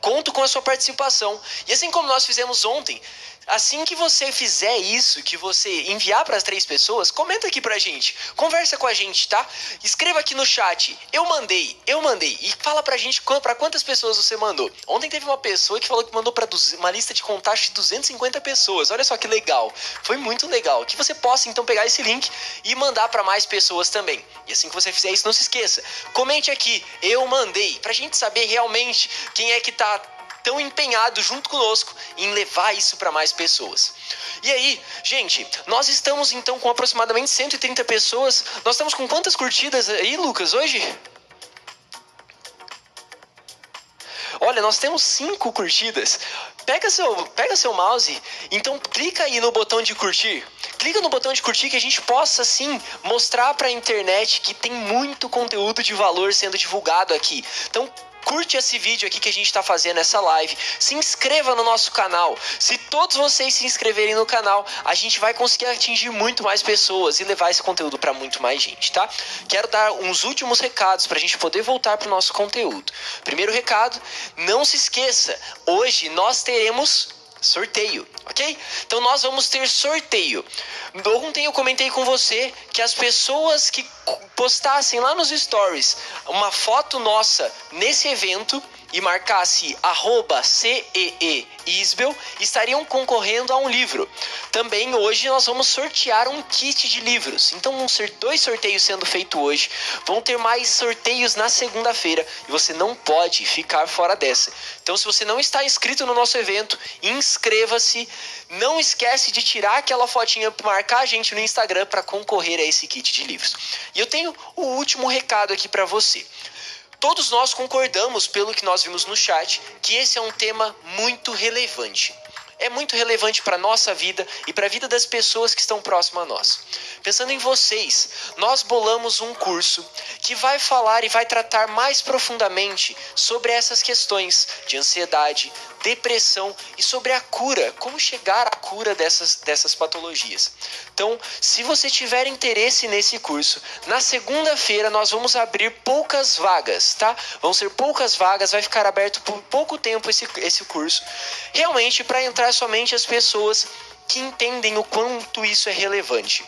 Conto com a sua participação. E assim como nós fizemos ontem, Assim que você fizer isso, que você enviar para as três pessoas, comenta aqui pra gente, conversa com a gente, tá? Escreva aqui no chat, eu mandei, eu mandei, e fala pra gente para quantas pessoas você mandou. Ontem teve uma pessoa que falou que mandou para uma lista de contatos de 250 pessoas. Olha só que legal, foi muito legal. Que você possa então pegar esse link e mandar para mais pessoas também. E assim que você fizer isso, não se esqueça, comente aqui, eu mandei, pra gente saber realmente quem é que tá tão empenhado junto conosco em levar isso para mais pessoas. E aí, gente, nós estamos então com aproximadamente 130 pessoas. Nós estamos com quantas curtidas aí, Lucas, hoje? Olha, nós temos cinco curtidas. Pega seu, pega seu mouse, então clica aí no botão de curtir. Clica no botão de curtir que a gente possa sim mostrar para a internet que tem muito conteúdo de valor sendo divulgado aqui. Então curte esse vídeo aqui que a gente está fazendo essa live, se inscreva no nosso canal. Se todos vocês se inscreverem no canal, a gente vai conseguir atingir muito mais pessoas e levar esse conteúdo para muito mais gente, tá? Quero dar uns últimos recados para a gente poder voltar para o nosso conteúdo. Primeiro recado, não se esqueça, hoje nós teremos sorteio, ok? Então nós vamos ter sorteio. Ontem eu comentei com você que as pessoas que postassem lá nos stories uma foto nossa nesse evento e marcasse CEEISBEL, estariam concorrendo a um livro. Também hoje nós vamos sortear um kit de livros. Então vão ser dois sorteios sendo feitos hoje. Vão ter mais sorteios na segunda-feira e você não pode ficar fora dessa. Então se você não está inscrito no nosso evento, inscreva-se. Não esquece de tirar aquela fotinha para marcar a gente no Instagram para concorrer a esse kit de livros. E eu tenho o último recado aqui para você. Todos nós concordamos, pelo que nós vimos no chat, que esse é um tema muito relevante é muito relevante para a nossa vida e para a vida das pessoas que estão próximas a nós. Pensando em vocês, nós bolamos um curso que vai falar e vai tratar mais profundamente sobre essas questões de ansiedade, depressão e sobre a cura, como chegar à cura dessas, dessas patologias. Então, se você tiver interesse nesse curso, na segunda-feira nós vamos abrir poucas vagas, tá? Vão ser poucas vagas, vai ficar aberto por pouco tempo esse, esse curso, realmente para entrar somente as pessoas que entendem o quanto isso é relevante.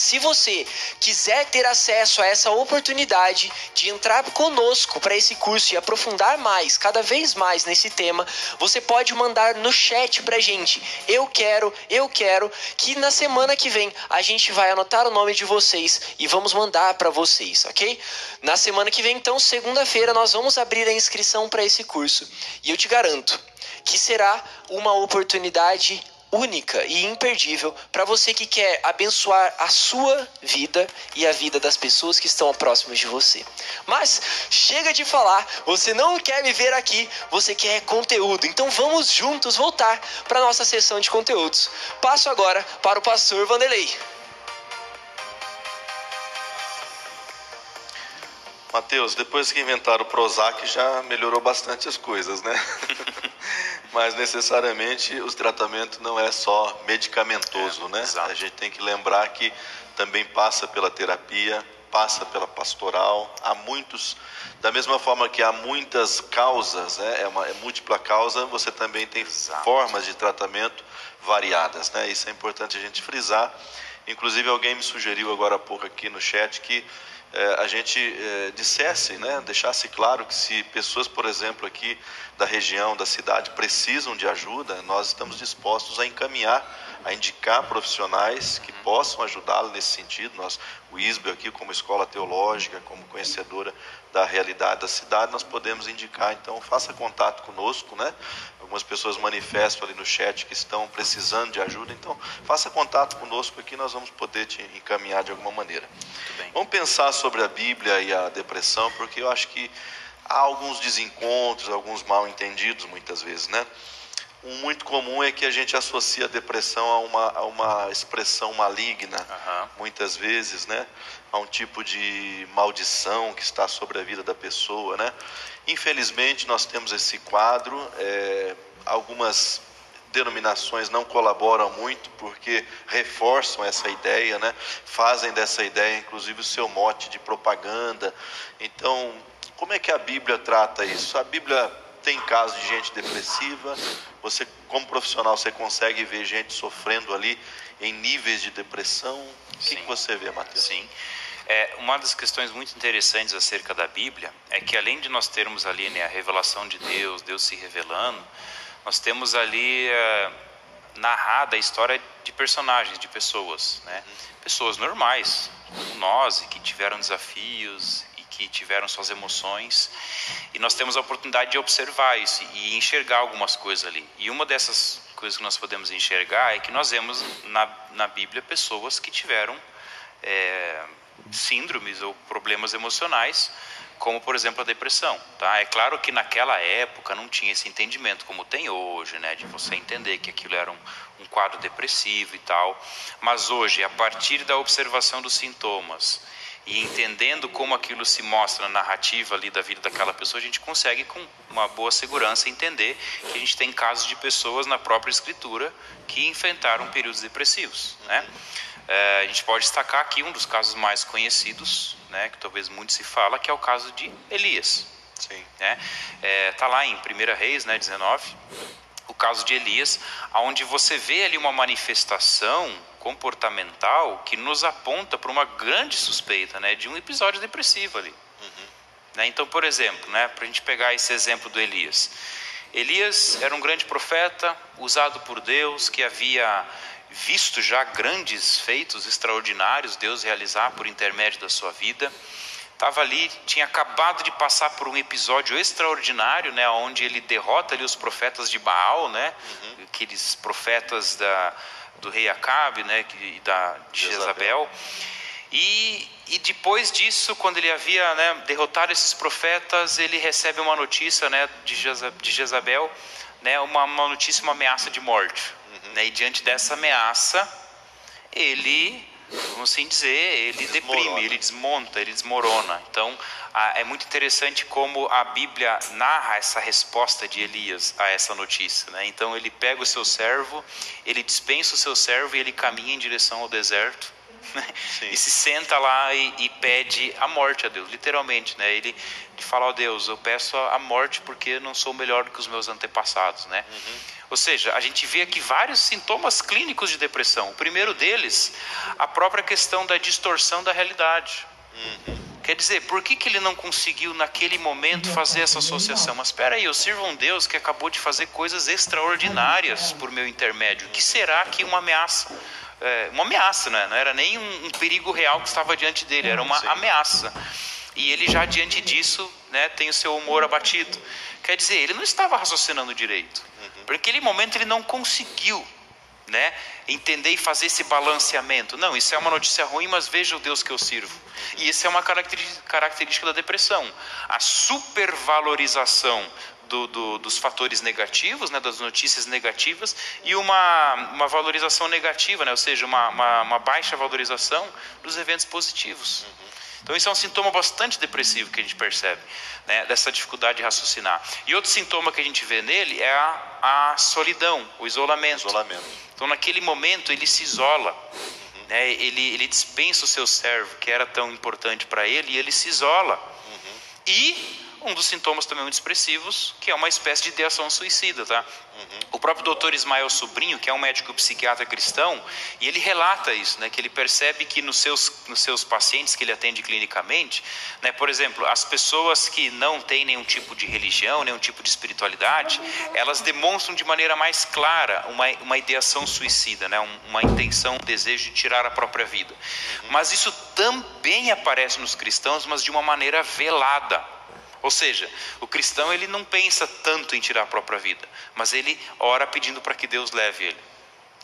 Se você quiser ter acesso a essa oportunidade de entrar conosco para esse curso e aprofundar mais, cada vez mais nesse tema, você pode mandar no chat pra gente. Eu quero, eu quero que na semana que vem a gente vai anotar o nome de vocês e vamos mandar para vocês, ok? Na semana que vem, então, segunda-feira, nós vamos abrir a inscrição para esse curso e eu te garanto que será uma oportunidade única e imperdível para você que quer abençoar a sua vida e a vida das pessoas que estão próximas de você. Mas chega de falar, você não quer me ver aqui, você quer conteúdo. Então vamos juntos voltar para nossa sessão de conteúdos. Passo agora para o pastor Vanderlei. Mateus, depois que inventaram o Prozac já melhorou bastante as coisas, né? Mas necessariamente o tratamento não é só medicamentoso, é, né? Exato. A gente tem que lembrar que também passa pela terapia, passa pela pastoral. Há muitos, da mesma forma que há muitas causas, né? é uma é múltipla causa, você também tem Exato. formas de tratamento variadas. Né? Isso é importante a gente frisar. Inclusive, alguém me sugeriu agora há pouco aqui no chat que a gente é, dissesse, né, deixasse claro que se pessoas, por exemplo, aqui da região, da cidade, precisam de ajuda, nós estamos dispostos a encaminhar, a indicar profissionais que possam ajudá-lo nesse sentido. Nós, o ISBE aqui, como escola teológica, como conhecedora da realidade da cidade, nós podemos indicar. Então, faça contato conosco, né? Algumas pessoas manifestam ali no chat que estão precisando de ajuda, então faça contato conosco aqui, nós vamos poder te encaminhar de alguma maneira. Vamos pensar sobre a Bíblia e a depressão, porque eu acho que há alguns desencontros, alguns mal entendidos muitas vezes, né? Um muito comum é que a gente associa a depressão a uma, a uma expressão maligna, uhum. muitas vezes, né? A um tipo de maldição que está sobre a vida da pessoa, né? Infelizmente, nós temos esse quadro. É, algumas denominações não colaboram muito porque reforçam essa ideia, né? fazem dessa ideia, inclusive, o seu mote de propaganda. Então, como é que a Bíblia trata isso? A Bíblia tem casos de gente depressiva, você, como profissional, você consegue ver gente sofrendo ali em níveis de depressão. O que, que você vê, Matheus? Sim. É, uma das questões muito interessantes acerca da Bíblia é que além de nós termos ali né, a revelação de Deus, Deus se revelando, nós temos ali é, narrada a história de personagens, de pessoas, né? pessoas normais, como nós, que tiveram desafios e que tiveram suas emoções, e nós temos a oportunidade de observar isso e enxergar algumas coisas ali. E uma dessas coisas que nós podemos enxergar é que nós vemos na, na Bíblia pessoas que tiveram é, síndromes ou problemas emocionais, como por exemplo a depressão. Tá? É claro que naquela época não tinha esse entendimento como tem hoje, né, de você entender que aquilo era um, um quadro depressivo e tal. Mas hoje, a partir da observação dos sintomas e entendendo como aquilo se mostra na narrativa ali da vida daquela pessoa, a gente consegue com uma boa segurança entender que a gente tem casos de pessoas na própria escritura que enfrentaram períodos depressivos, né? É, a gente pode destacar aqui um dos casos mais conhecidos, né, que talvez muito se fala, que é o caso de Elias. Sim. Né? É, tá lá em 1 Reis, né, 19, o caso de Elias, onde você vê ali uma manifestação comportamental que nos aponta para uma grande suspeita, né, de um episódio depressivo ali. Uhum. Né? Então, por exemplo, né, para a gente pegar esse exemplo do Elias, Elias era um grande profeta, usado por Deus, que havia visto já grandes feitos extraordinários Deus realizar por intermédio da sua vida. Estava ali, tinha acabado de passar por um episódio extraordinário, né, onde ele derrota ali os profetas de Baal, né, uhum. aqueles profetas da, do rei Acabe, né, e da de Jezabel. E, e depois disso, quando ele havia né, derrotado esses profetas, ele recebe uma notícia né, de, Jezabel, né, uma, uma notícia, uma ameaça de morte. Né? E diante dessa ameaça, ele, vamos assim dizer, ele deprime, ele desmonta, ele desmorona. Então, é muito interessante como a Bíblia narra essa resposta de Elias a essa notícia. Né? Então, ele pega o seu servo, ele dispensa o seu servo e ele caminha em direção ao deserto. Né? e se senta lá e, e, pede a morte a Deus, literalmente, né? Ele, ele fala, ó oh, Deus, eu peço a morte porque não sou melhor do que os meus antepassados, né? Uhum. Ou seja, a gente vê aqui vários sintomas clínicos de depressão. O primeiro deles, a própria questão da distorção da realidade. Uhum. Quer dizer, por que, que ele não conseguiu naquele momento fazer essa associação? Mas espera aí, eu sirvo um Deus que acabou de fazer coisas extraordinárias por meu intermédio. O que será que uma ameaça? É, uma ameaça, né? não era nem um, um, perigo real que estava diante dele, era uma Sim. ameaça. E ele já diante disso né, tem o seu humor abatido. Quer dizer, ele não estava raciocinando direito. Porque naquele momento ele não conseguiu né, entender e fazer esse balanceamento. Não, isso é uma notícia ruim, mas veja o Deus que eu sirvo. E isso é uma característica da depressão. A supervalorização do, do, dos fatores negativos, né, das notícias negativas, e uma, uma valorização negativa, né, ou seja, uma, uma, uma baixa valorização dos eventos positivos. Então, isso é um sintoma bastante depressivo que a gente percebe, né, dessa dificuldade de raciocinar. E outro sintoma que a gente vê nele é a, a solidão, o isolamento. isolamento. Então, naquele momento, ele se isola. né, ele, ele dispensa o seu servo, que era tão importante para ele, e ele se isola. Uhum. E um dos sintomas também muito expressivos, que é uma espécie de ideação suicida, tá? Uhum. O próprio doutor Ismael Sobrinho, que é um médico psiquiatra cristão, e ele relata isso, né, que ele percebe que nos seus, nos seus pacientes que ele atende clinicamente, né, por exemplo, as pessoas que não têm nenhum tipo de religião, nenhum tipo de espiritualidade, elas demonstram de maneira mais clara uma, uma ideação suicida, né, uma intenção, um desejo de tirar a própria vida. Uhum. Mas isso também aparece nos cristãos, mas de uma maneira velada. Ou seja, o cristão ele não pensa tanto em tirar a própria vida, mas ele ora pedindo para que Deus leve ele.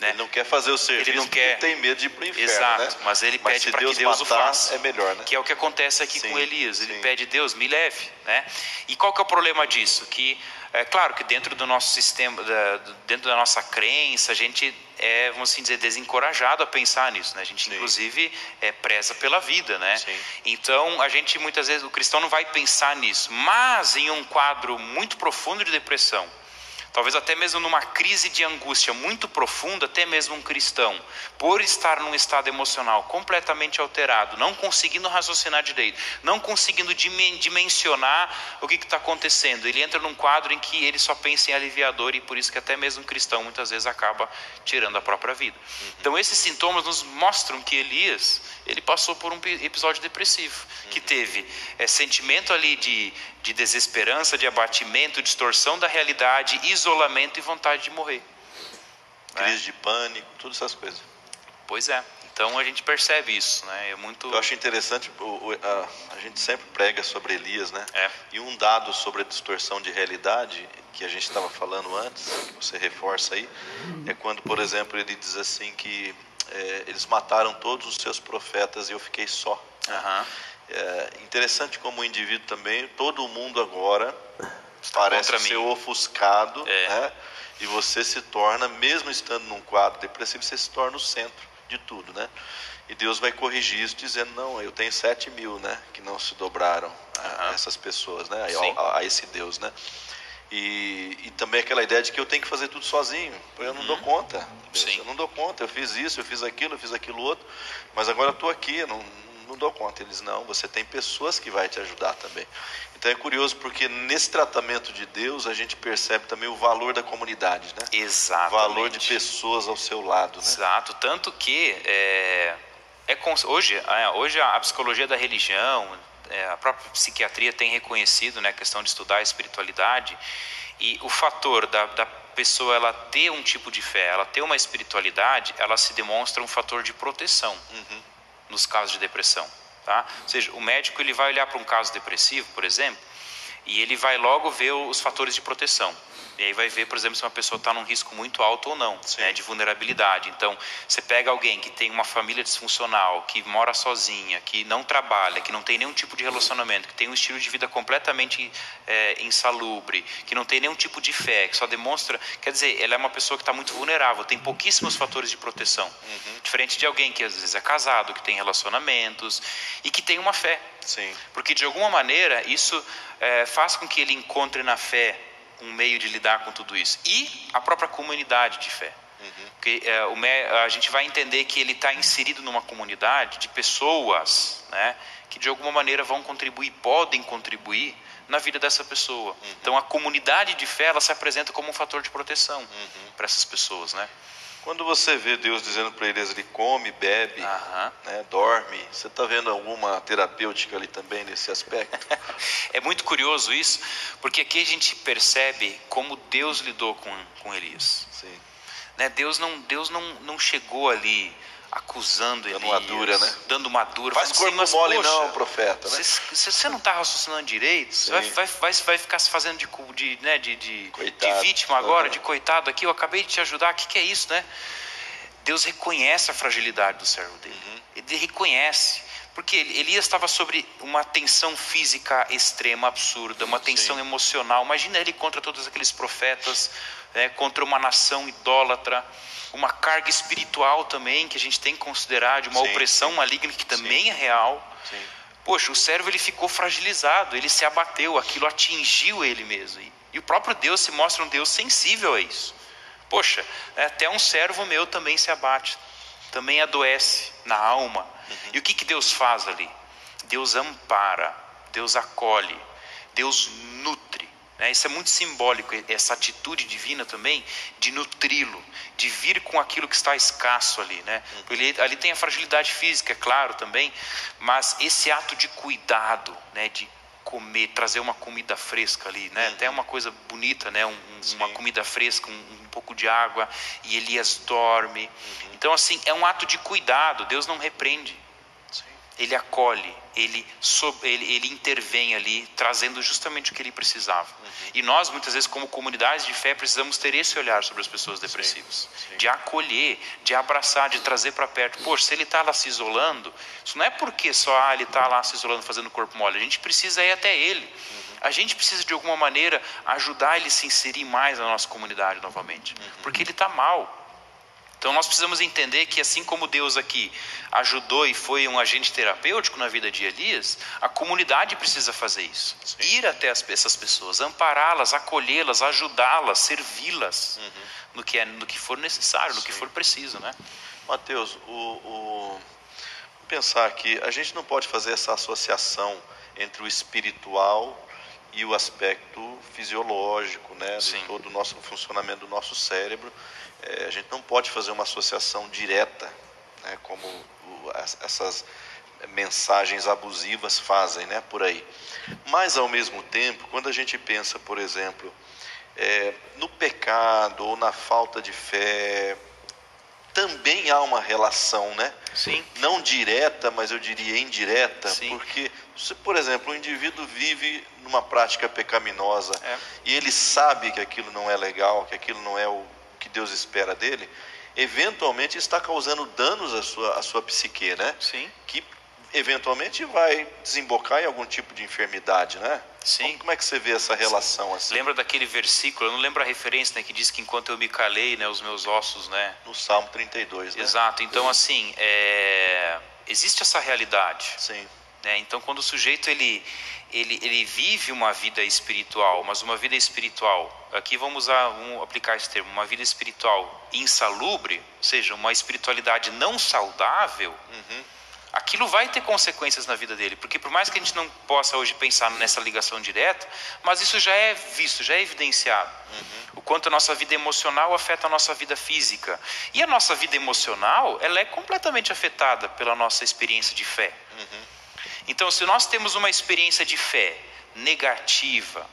Né? Ele não quer fazer o serviço ele não quer... tem medo de ir para o inferno. Exato, né? mas ele mas pede para que Deus o faça. É melhor, né? Que é o que acontece aqui sim, com Elias. Ele sim. pede, Deus, me leve. Né? E qual que é o problema disso? Que, é claro que dentro do nosso sistema, dentro da nossa crença, a gente é, vamos assim dizer, desencorajado a pensar nisso. Né? A gente, sim. inclusive, é, preza pela vida. Né? Então, a gente, muitas vezes, o cristão não vai pensar nisso. Mas, em um quadro muito profundo de depressão, talvez até mesmo numa crise de angústia muito profunda, até mesmo um cristão, por estar num estado emocional completamente alterado, não conseguindo raciocinar direito, não conseguindo dimensionar o que está acontecendo, ele entra num quadro em que ele só pensa em aliviador e por isso que até mesmo um cristão muitas vezes acaba tirando a própria vida. Uhum. Então esses sintomas nos mostram que Elias ele passou por um episódio depressivo, que teve é, sentimento ali de, de desesperança, de abatimento, distorção da realidade, isolamento e vontade de morrer. Crise né? de pânico, todas essas coisas. Pois é. Então a gente percebe isso, né? É muito. Eu acho interessante. A, gente sempre prega sobre Elias, né? É. E um dado sobre a distorção de realidade que a gente estava falando antes, que você reforça aí, é quando, por exemplo, ele diz assim que é, eles mataram todos os seus profetas e eu fiquei só. Uhum. É interessante como o indivíduo também, todo mundo agora parece ser ofuscado, é. né? E você se torna, mesmo estando num quadro depressivo, você se torna o centro de tudo, né? E Deus vai corrigir isso dizendo, não, eu tenho sete mil, né? Que não se dobraram a, essas pessoas, né? A, a, esse Deus, né? E, e, também aquela ideia de que eu tenho que fazer tudo sozinho. Eu não uhum. dou conta. Deus, eu não dou conta. Eu fiz isso, eu fiz aquilo, eu fiz aquilo outro. Mas agora eu estou aqui, não, não dou conta. Eles não, você tem pessoas que vai te ajudar também. Então é curioso porque nesse tratamento de Deus a gente percebe também o valor da comunidade, né? Exato. Valor de pessoas ao seu lado, né? Exato. Tanto que é, é hoje, é, hoje a psicologia da religião é, a própria psiquiatria tem reconhecido né, a questão de estudar a espiritualidade e o fator da, da pessoa ela ter um tipo de fé, ela ter uma espiritualidade, ela se demonstra um fator de proteção uhum. Nos casos de depressão. Tá? Ou seja, o médico ele vai olhar para um caso depressivo, por exemplo, e ele vai logo ver os fatores de proteção. E aí vai ver, por exemplo, se uma pessoa está num risco muito alto ou não, né, de vulnerabilidade. Então, você pega alguém que tem uma família disfuncional, que mora sozinha, que não trabalha, que não tem nenhum tipo de relacionamento, que tem um estilo de vida completamente é, insalubre, que não tem nenhum tipo de fé, que só demonstra. Quer dizer, ela é uma pessoa que está muito vulnerável, tem pouquíssimos fatores de proteção. Uhum. Diferente de alguém que às vezes é casado, que tem relacionamentos e que tem uma fé. Sim. Porque de alguma maneira isso é, faz com que ele encontre na fé um meio de lidar com tudo isso. E a própria comunidade de fé. Uhum. Porque é, o, a gente vai entender que ele está inserido numa comunidade de pessoas né, que de alguma maneira vão contribuir, podem contribuir na vida dessa pessoa. Uhum. Então a comunidade de fé ela se apresenta como um fator de proteção uhum. para essas pessoas. Né? Quando você vê Deus dizendo para eles, ele come, bebe, né, dorme, você está vendo alguma terapêutica ali também nesse aspecto? é muito curioso isso, porque aqui a gente percebe como Deus lidou com, com Elias. Sim. Né, Deus não, Deus não, não chegou ali acusando dando uma dura, né? Dando uma dura. Faz corpo assim, mole poxa, não, profeta, né? Se você não está raciocinando direito, você vai, vai, vai, vai, ficar se fazendo de, de, né, de, de, de vítima agora, uhum. de coitado aqui, eu acabei de te ajudar, o que, que é isso, né? Deus reconhece a fragilidade do servo dele. Uhum. Ele reconhece. Porque Elias estava sobre uma tensão física extrema, absurda, uma tensão Sim. emocional. Imagina ele contra todos aqueles profetas, né, contra uma nação idólatra uma carga espiritual também que a gente tem que considerar de uma sim, opressão maligna que também sim. é real. Poxa, o servo ele ficou fragilizado, ele se abateu, aquilo atingiu ele mesmo. E, e o próprio Deus se mostra um Deus sensível a isso. Poxa, né, até um servo meu também se abate. também adoece na alma. Uhum. E o que, que Deus faz ali? Deus ampara, Deus acolhe, Deus nutre. Né? Isso é muito simbólico, essa atitude divina também de nutri-lo, de vir com aquilo que está escasso ali. Né? Uhum. Ele, ali tem a fragilidade física, é claro também, mas esse ato de cuidado, né? de comer, trazer uma comida fresca ali, né? Uhum. Até uma coisa bonita, né? Um, uma comida fresca, um, um, pouco de água, e Elias dorme. Uhum. Então, assim, é um ato de cuidado, Deus não repreende ele acolhe, ele, ele, ele intervém ali, trazendo justamente o que ele precisava. Uhum. E nós, muitas vezes, como comunidade de fé, precisamos ter esse olhar sobre as pessoas depressivas, sim, sim. de acolher, de abraçar, de trazer para perto. Poxa, se ele está lá se isolando, isso não é porque só ah, ele está lá se isolando, fazendo corpo mole, a gente precisa ir até ele. Uhum. A gente precisa, de alguma maneira, ajudar ele a se inserir mais na nossa comunidade novamente, uhum. porque ele está mal. Então nós precisamos entender que assim como Deus aqui ajudou e foi um agente terapêutico na vida de Elias, a comunidade precisa fazer isso. Sim. Ir até as, essas pessoas, ampará-las, acolhê-las, ajudá-las, servi-las uhum. no, que é, no que for necessário, Sim. no que for preciso, né? Mateus, o, o... pensar que a gente não pode fazer essa associação entre o espiritual e o aspecto fisiológico, né, de todo o nosso funcionamento do nosso cérebro é, a gente não pode fazer uma associação direta, né, como o, essas mensagens abusivas fazem né, por aí. Mas, ao mesmo tempo, quando a gente pensa, por exemplo, é, no pecado ou na falta de fé, também há uma relação, né? Sim. Não direta, mas eu diria indireta, Sim. porque, se, por exemplo, um indivíduo vive numa prática pecaminosa é. e ele sabe que aquilo não é legal, que aquilo não é o que Deus espera dele, eventualmente está causando danos à sua, à sua psique, né? Sim. Que eventualmente vai desembocar em algum tipo de enfermidade, né? Sim. Como, é que você vê essa relação assim? Lembra daquele versículo, eu não lembro a referência, né, que diz que enquanto eu me calei, né, os meus ossos, né? No Salmo 32, né? Exato. Então, assim, é... existe essa realidade. Sim. Né? Então, quando o sujeito ele ele, ele vive uma vida espiritual, mas uma vida espiritual, aqui vamos, usar, vamos aplicar esse termo, uma vida espiritual insalubre, ou seja, uma espiritualidade não saudável, uhum. aquilo vai ter consequências na vida dele, porque por mais que a gente não possa hoje pensar nessa ligação direta, mas isso já é visto, já é evidenciado. Uhum. O quanto a nossa vida emocional afeta a nossa vida física. E a nossa vida emocional, ela é completamente afetada pela nossa experiência de fé. Uhum. Então, se nós temos uma experiência de fé negativa,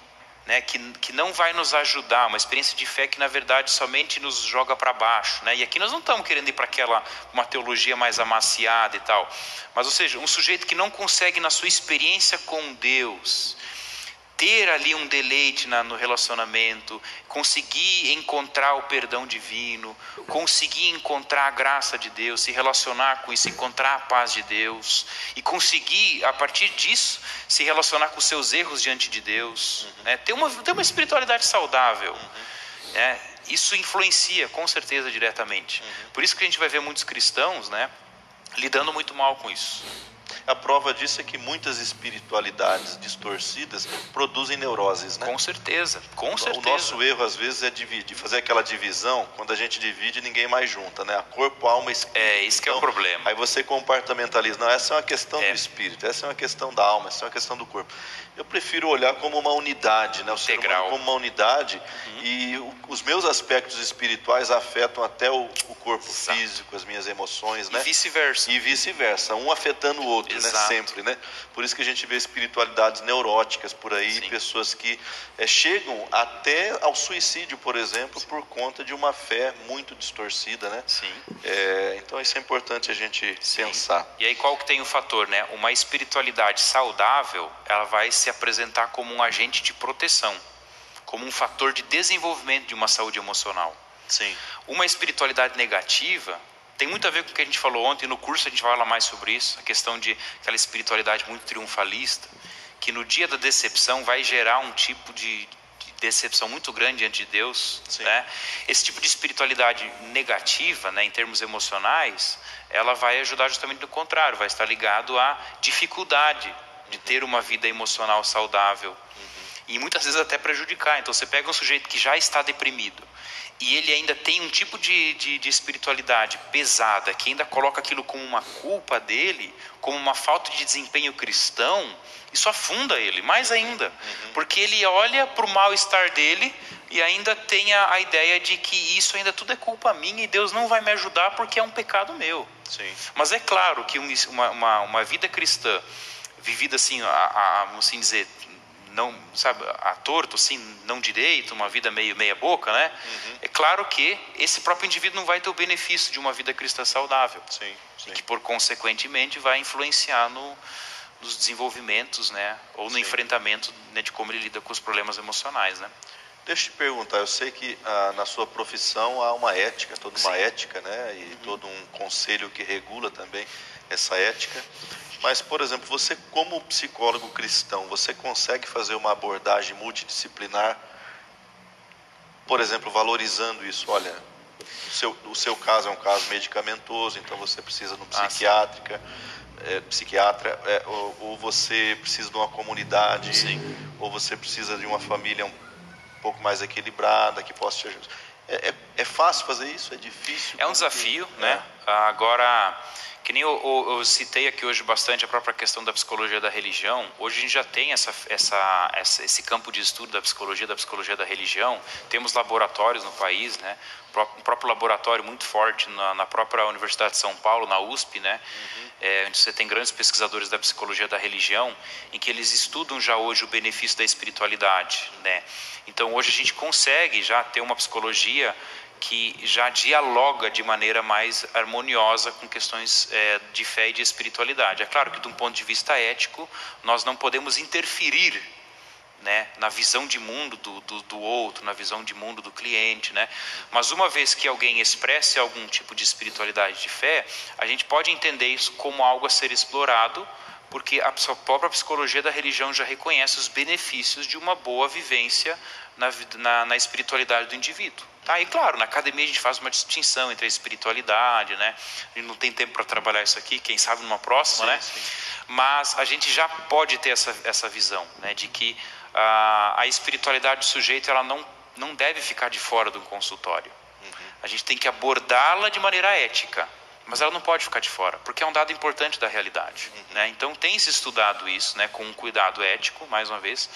né, que, que não vai nos ajudar, uma experiência de fé que na verdade somente nos joga para baixo, né? E aqui nós não estamos querendo ir para aquela uma teologia mais amaciada e tal, mas ou seja, um sujeito que não consegue na sua experiência com Deus ter ali um deleite na, no relacionamento, conseguir encontrar o perdão divino, conseguir encontrar a graça de Deus, se relacionar com isso, encontrar a paz de Deus e conseguir, a partir disso, se relacionar com os seus erros diante de Deus, uhum. né? ter, uma, ter uma espiritualidade saudável. Uhum. Né? Isso influencia, com certeza, diretamente. Uhum. Por isso que a gente vai ver muitos cristãos né, lidando muito mal com isso. A prova disso é que muitas espiritualidades distorcidas produzem neuroses, né? Com certeza, com certeza. O nosso erro às vezes é dividir, fazer aquela divisão, quando a gente divide ninguém mais junta, né? Corpo, alma, espírito. É, isso que então, é o então, problema. Aí você compartamentaliza, não, essa é uma questão é. do espírito, essa é uma questão da alma, essa é uma questão do corpo. Eu prefiro olhar como uma unidade, né? O Integral. ser humano como uma unidade uhum. e o, os meus aspectos espirituais afetam até o, o corpo Exato. físico, as minhas emoções, né? E vice-versa. E vice-versa, um afetando o outro, né? Sempre, né? Por isso que a gente vê espiritualidades neuróticas por aí, Sim. pessoas que é, chegam até ao suicídio, por exemplo, Sim. por conta de uma fé muito distorcida, né? Sim. É, então isso é importante a gente Sim. pensar. E aí qual que tem o fator, né? Uma espiritualidade saudável, ela vai se apresentar como um agente de proteção, como um fator de desenvolvimento de uma saúde emocional. Sim. Uma espiritualidade negativa tem muito a ver com o que a gente falou ontem no curso, a gente vai falar mais sobre isso, a questão de aquela espiritualidade muito triunfalista, que no dia da decepção vai gerar um tipo de, decepção muito grande diante de Deus, né? Esse tipo de espiritualidade negativa, né, em termos emocionais, ela vai ajudar justamente do contrário, vai estar ligado à dificuldade de ter uma vida emocional saudável. Uhum. e muitas vezes até prejudicar. Então você pega um sujeito que já está deprimido e ele ainda tem um tipo de, de, de, espiritualidade pesada, que ainda coloca aquilo como uma culpa dele, como uma falta de desempenho cristão, isso afunda ele mais ainda, uhum. porque ele olha para o mal-estar dele e ainda tem a, a, ideia de que isso ainda tudo é culpa minha e Deus não vai me ajudar porque é um pecado meu. Sim. Mas é claro que uma, uma, uma vida cristã vivida assim, a, a, vamos assim dizer, não, sabe, a torto, assim, não direito, uma vida meio meia boca, né? Uhum. É claro que esse próprio indivíduo não vai ter o benefício de uma vida cristã saudável. Sim, sim. E que, por consequentemente, vai influenciar no, nos desenvolvimentos, né? Ou no sim. enfrentamento né, de como ele lida com os problemas emocionais, né? Deixa eu te perguntar, eu sei que ah, na sua profissão há uma ética, toda uma ética, né? E uhum. todo um conselho que regula também essa ética. Mas, por exemplo, você como psicólogo cristão, você consegue fazer uma abordagem multidisciplinar, por exemplo, valorizando isso? Olha, o seu, o seu caso é um caso medicamentoso, então você precisa de um ah, psiquiátrica, é, psiquiatra, é, ou, ou, você precisa de uma comunidade, sim. ou você precisa de uma família um pouco mais equilibrada que possa te ajudar. É, é, é fácil fazer isso? É difícil? É um desafio, né? É. Agora que nem eu, eu, eu, citei aqui hoje bastante a própria questão da psicologia da religião. Hoje a gente já tem essa, essa, essa, esse campo de estudo da psicologia, da psicologia da religião. Temos laboratórios no país, né? Um próprio laboratório muito forte na, na própria Universidade de São Paulo, na USP, né? Uhum. É, onde você tem grandes pesquisadores da psicologia da religião, em que eles estudam já hoje o benefício da espiritualidade, né? Então hoje a gente consegue já ter uma psicologia que já dialoga de maneira mais harmoniosa com questões é, de fé e de espiritualidade. É claro que, de um ponto de vista ético, nós não podemos interferir né, na visão de mundo do, do, do, outro, na visão de mundo do cliente, né? Mas uma vez que alguém expresse algum tipo de espiritualidade de fé, a gente pode entender isso como algo a ser explorado, porque a própria psicologia da religião já reconhece os benefícios de uma boa vivência na, na, na espiritualidade do indivíduo. Tá? E claro, na academia a gente faz uma distinção entre a espiritualidade, né? A gente não tem tempo para trabalhar isso aqui, quem sabe numa próxima, sim, né? Sim. Mas a gente já pode ter essa, essa visão, né? De que a, a espiritualidade do sujeito ela não, não deve ficar de fora do consultório. Uhum. A gente tem que abordá-la de maneira ética, mas ela não pode ficar de fora, porque é um dado importante da realidade. Uhum. Né? Então tem se estudado isso, né? Com um cuidado ético, mais uma vez,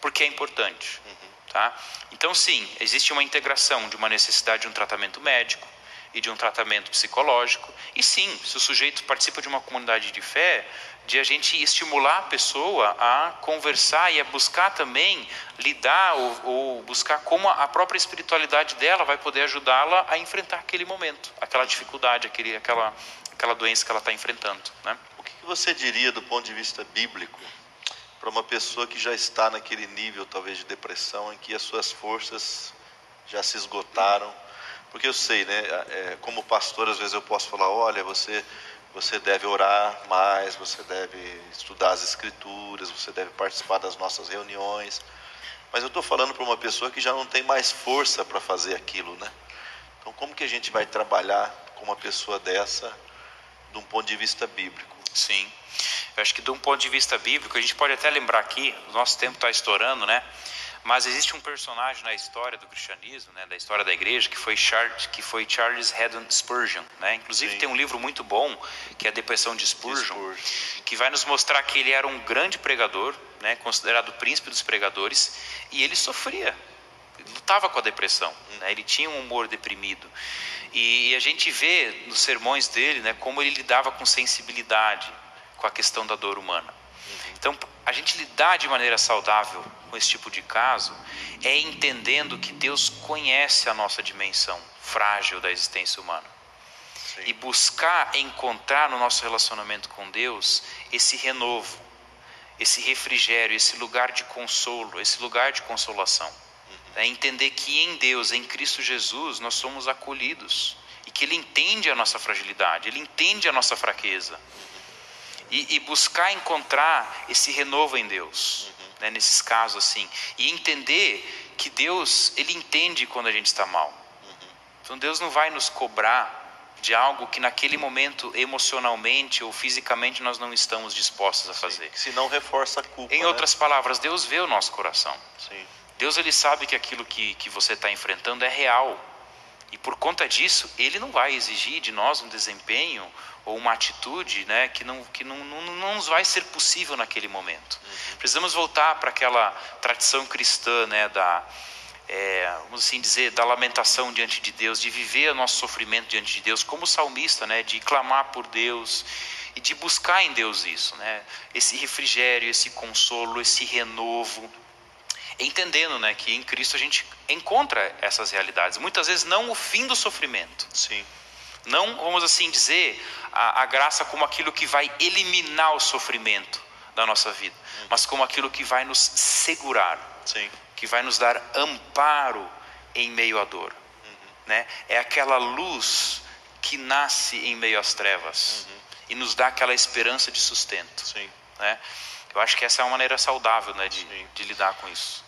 porque é importante. Uhum. Tá? Então, sim, existe uma integração de uma necessidade de um tratamento médico e de um tratamento psicológico. E sim, se o sujeito participa de uma comunidade de fé, de a gente estimular a pessoa a conversar e a buscar também lidar ou, ou buscar como a própria espiritualidade dela vai poder ajudá-la a enfrentar aquele momento, aquela dificuldade, aquele, aquela, aquela doença que ela está enfrentando. Né? O que você diria do ponto de vista bíblico para uma pessoa que já está naquele nível, talvez, de depressão, em que as suas forças já se esgotaram. Porque eu sei, né, é, como pastor, às vezes eu posso falar: olha, você, você deve orar mais, você deve estudar as Escrituras, você deve participar das nossas reuniões. Mas eu estou falando para uma pessoa que já não tem mais força para fazer aquilo, né? Então, como que a gente vai trabalhar com uma pessoa dessa, de um ponto de vista bíblico? Sim. Eu acho que de um ponto de vista bíblico, a gente pode até lembrar aqui, o nosso tempo está estourando, né? Mas existe um personagem na história do cristianismo, né, da história da igreja, que foi Charles, que foi Charles Haddon Spurgeon. Né? Inclusive Sim. tem um livro muito bom, que é a Depressão de Spurgeon, Spurgeon, que vai nos mostrar que ele era um grande pregador, né, considerado o príncipe dos pregadores, e ele sofria, lutava com a depressão. Né? Ele tinha um humor deprimido. E, e a gente vê nos sermões dele né, como ele lidava com sensibilidade com a questão da dor humana. Então, a gente lidar de maneira saudável com esse tipo de caso é entendendo que Deus conhece a nossa dimensão frágil da existência humana. Sim. E buscar encontrar no nosso relacionamento com Deus esse renovo, esse refrigério, esse lugar de consolo, esse lugar de consolação. Uhum. É entender que em Deus, em Cristo Jesus, nós somos acolhidos e que Ele entende a nossa fragilidade, Ele entende a nossa fraqueza e, e buscar encontrar esse renovo em Deus, uhum. né, nesses casos assim, e entender que Deus ele entende quando a gente está mal. Uhum. Então Deus não vai nos cobrar de algo que naquele momento emocionalmente ou fisicamente nós não estamos dispostos a fazer. Se não reforça a culpa. Em né? outras palavras, Deus vê o nosso coração. Sim. Deus ele sabe que aquilo que, que você está enfrentando é real. E por conta disso, ele não vai exigir de nós um desempenho ou uma atitude né, que, não, que não, não, não nos vai ser possível naquele momento. Precisamos voltar para aquela tradição cristã né, da, é, vamos assim dizer, da lamentação diante de Deus, de viver o nosso sofrimento diante de Deus, como salmista, né, de clamar por Deus e de buscar em Deus isso, né, esse refrigério, esse consolo, esse renovo entendendo né, que em Cristo a gente encontra essas realidades. Muitas vezes não o fim do sofrimento. Sim. Não, vamos assim dizer, a, a graça como aquilo que vai eliminar o sofrimento da nossa vida, mas como aquilo que vai nos segurar, Sim. que vai nos dar amparo em meio à dor. Né? É aquela luz que nasce em meio às trevas e nos dá aquela esperança de sustento. Sim. Né? Eu acho que essa é uma maneira saudável né, de, de lidar com isso.